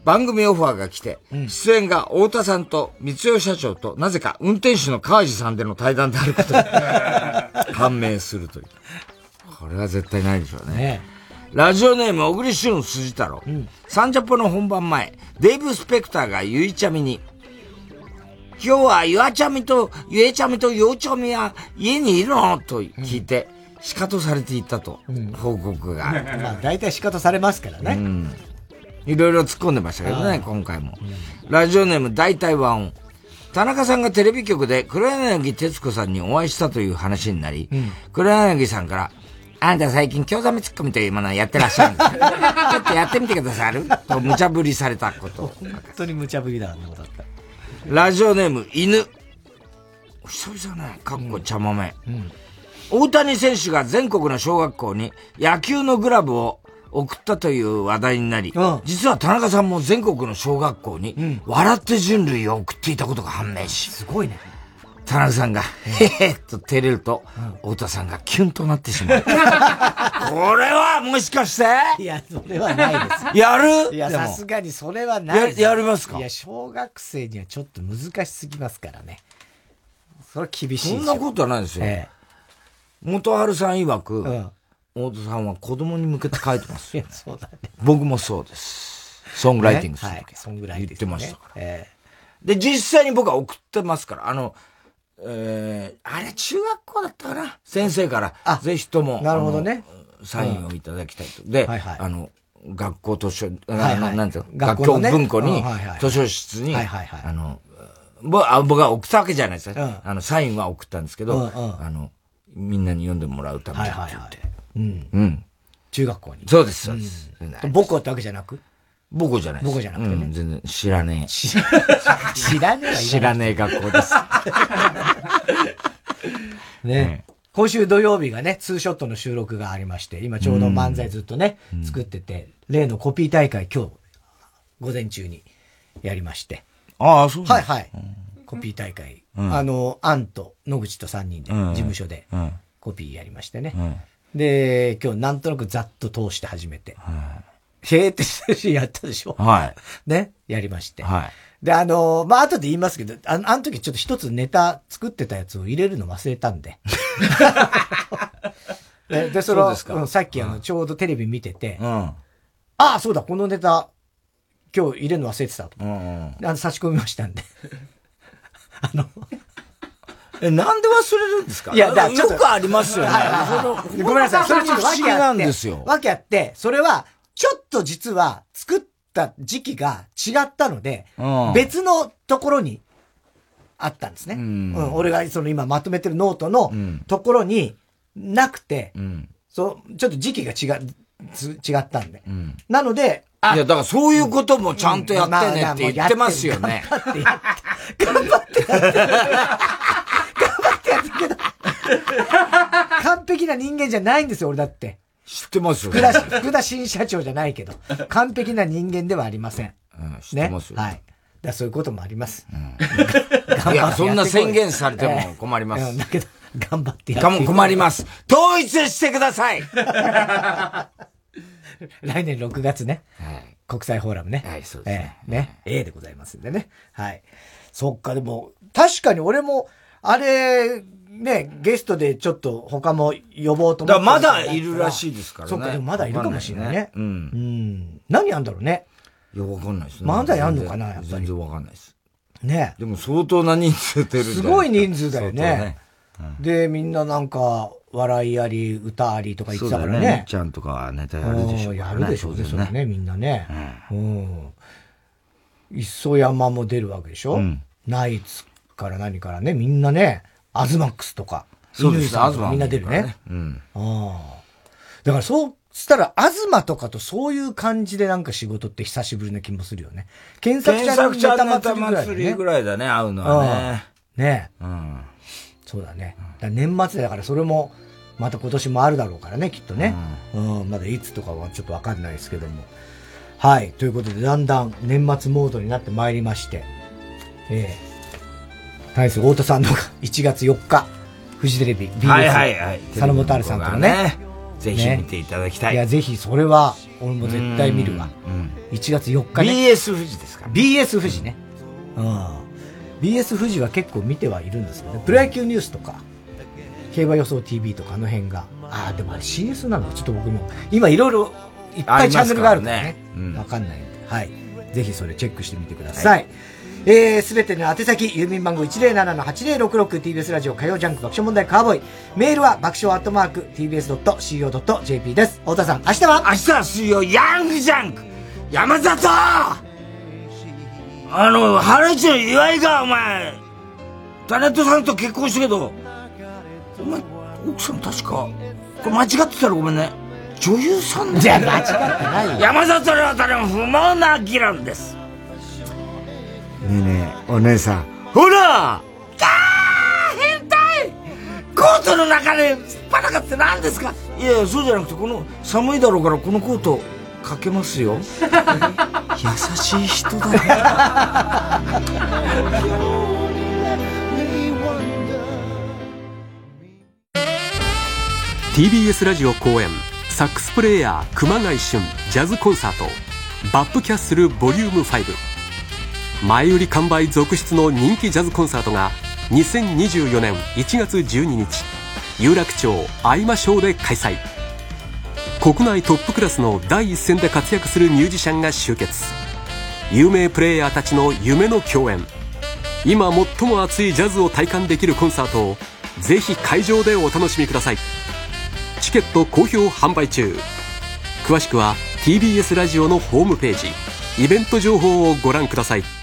番組オファーが来て、出演が太田さんと三代社長と、なぜか運転手の川地さんでの対談であることが [laughs] 判明するという。これは絶対ないでしょうね。ねラジオネーム、小栗旬辻太郎。サンジャポの本番前、デイブ・スペクターがゆいちゃみに、今日はゆあちゃみとゆえちゃみとようちゃみは家にいるの？と聞いて、仕方されていたと、報告が。[laughs] まあ、大体仕方されますからね。うん。いろいろ突っ込んでましたけどね、今回も。ラジオネーム大体和音。田中さんがテレビ局で黒柳徹子さんにお会いしたという話になり、黒柳さんから、あんた最近、京ザメツッコミというものをやってらっしゃるんですよちょっとやってみてくださる？と無茶ぶりされたこと。本当に無茶ぶりだな、だった。ラジオネーム、犬。久々ね、かっこ茶豆。大谷選手が全国の小学校に野球のグラブを送ったという話題になり、実は田中さんも全国の小学校に、笑って人類を送っていたことが判明し、すごいね。田中さんが、へへっと照れると、太田さんがキュンとなってしまう。[laughs] これはもしかして？いや、それはないです。やる？いや、さすがにそれはないですややりますか？いや、小学生にはちょっと難しすぎますからね。それは厳しいそんなことはないですよ。え元春さん曰く、太田さんは子供に向けて書いてますよ、[laughs] ね。そうだね。僕もそうです。ソングライティングする時、ねはいソングライティング言ってましたから。えで、実際に僕は送ってますから、あの、えー、あれ中学校だったかな？先生から、ぜひとも、なるほどねサインをいただきたいと。で、はいはいあの、学校図書、はいはいなんていうの？学校文庫に図書室に、あの、ぼあ僕は送ったわけじゃないですよ、うんあの、サインは送ったんですけど、あの、みんなに読んでもらうためにって言って。うん。うん。中学校に。そうです、そうです。うん母校ってわけじゃなく？母校じゃないです。母校じゃなくてねうん全然知らねえ。[laughs] 知らねえ知らねえ学校です。ね。今週土曜日がね、ツーショットの収録がありまして、今ちょうど漫才ずっとね、作ってて、例のコピー大会今日、午前中にやりまして。ああ、そうはいはい。コピー大会。うんあの、アンと野口と3人で、うん事務所でうんコピーやりましてね。うんで、今日なんとなくざっと通して初めて。へーってやったでしょはい。ね、やりまして。はい。で、あの、まあ、後で言いますけど、あの、あの時ちょっと一つネタ作ってたやつを入れるの忘れたんで。[laughs] で、でそのそさっきあの、ちょうどテレビ見てて、うん。ああ、そうだ、このネタ、今日入れるの忘れてたと。あの差し込みましたんで。[laughs] え、なんで忘れるんですか？いや、だからちょっとよくありますよね。はいはいはいごめんなさい。それちょっと不思議な訳あって。んですよ。訳あって、それは、ちょっと実は作った時期が違ったので、うん別のところにあったんですね。うん俺がその今まとめてるノートのところになくて、そう、ちょっと時期が違違ったんで。なので、いや、だからそういうこともちゃんとやってねって言ってますよね。完璧な人間じゃないんですよ、俺だって。知ってますよ福田、福田新社長じゃないけど、完璧な人間ではありません。知ってますよね。はい。だそういうこともあります。いや、そんな宣言されても困ります。うんだけど、頑張ってやかもっていこう困ります。統一してください [laughs] 来年6月ね。国際フォーラムね。はい、そうですね。ね？A でございますんでね。はい。そっか、でも、確かに俺も、あれ、ね、ゲストでちょっと他も呼ぼうと思ってまだいるらしいですからね。そっか、でもまだいるかもしれないね。うん。うん。何やんだろうね。いや、わかんないですね。漫才やんのかなやっぱり全然わかんないです。ね。でも相当な人数出るすごい人数だよ相ね。で、みんななんか、笑いあり、歌ありとか言ってたからそうだよね。みっね。ちゃんとかはネタやるでしょう。やるでしょうね、それね、みんなね。うん。磯山も出るわけでしょ、うんナイツから何からね、みんなね、アズマックスとか、そうです乾さんとか東みんな出るね。もいるからねああ。だからそうしたら、東とかとそういう感じでなんか仕事って久しぶりな気もするよね。検索検者のネタ祭りぐらいだね。ぐらいだね、会うのはね。うんねうん。そうだね。だ年末だからそれも、また今年もあるだろうからね、きっとね。うん、まだいつとかはちょっとわかんないですけども。はい。ということで、だんだん年末モードになってまいりまして、ええ対する太田さんのが [laughs] 1月4日、フジテレビ、BS、はいはいはい佐野元春さんとのね。ぜひ見ていただきたいいや、ぜひそれは、俺も絶対見るわ。1月4日ね。BS 富士ですか BS 富士ね。うん。BS 富士は結構見てはいるんですけどね。プロ野球ニュースとか、競馬予想 TV とかあの辺が。ああ、でもあれ CS なのちょっと僕も。今いろいろいっぱいチャンネルがあるからね。わかんないんで。はい。ぜひそれチェックしてみてください。えー、すべての宛先、郵便番号 107-8066TBS ラジオ火曜ジャンク爆笑問題カーボーイ。メールは爆笑アットマーク TBS.CO.JP です。太田さん、明日は？明日は水曜、ヤングジャンク山里あの、ハライチの岩井が、お前、タレントさんと結婚したけど、お前、奥さん確か、これ間違ってたらごめんね。女優さんだよいや間違ってないよ山里亮太の不毛な議論です。ねえねえ、お姉さん。ほらキャー変態コートの中で、すっぱらかって何ですか？いやいや、そうじゃなくて、この、寒いだろうからこのコート、かけますよ。優しい人だね。TBS ラジオ公演サックスプレイヤー熊谷俊ジャズコンサートバップキャッスルボリューム5前売り完売続出の人気ジャズコンサートが2024年1月12日有楽町相馬ショーで開催。国内トップクラスの第一線で活躍するミュージシャンが集結。有名プレイヤーたちの夢の共演。今最も熱いジャズを体感できるコンサートをぜひ会場でお楽しみください。チケット好評販売中。詳しくは TBS ラジオのホームページ。イベント情報をご覧ください。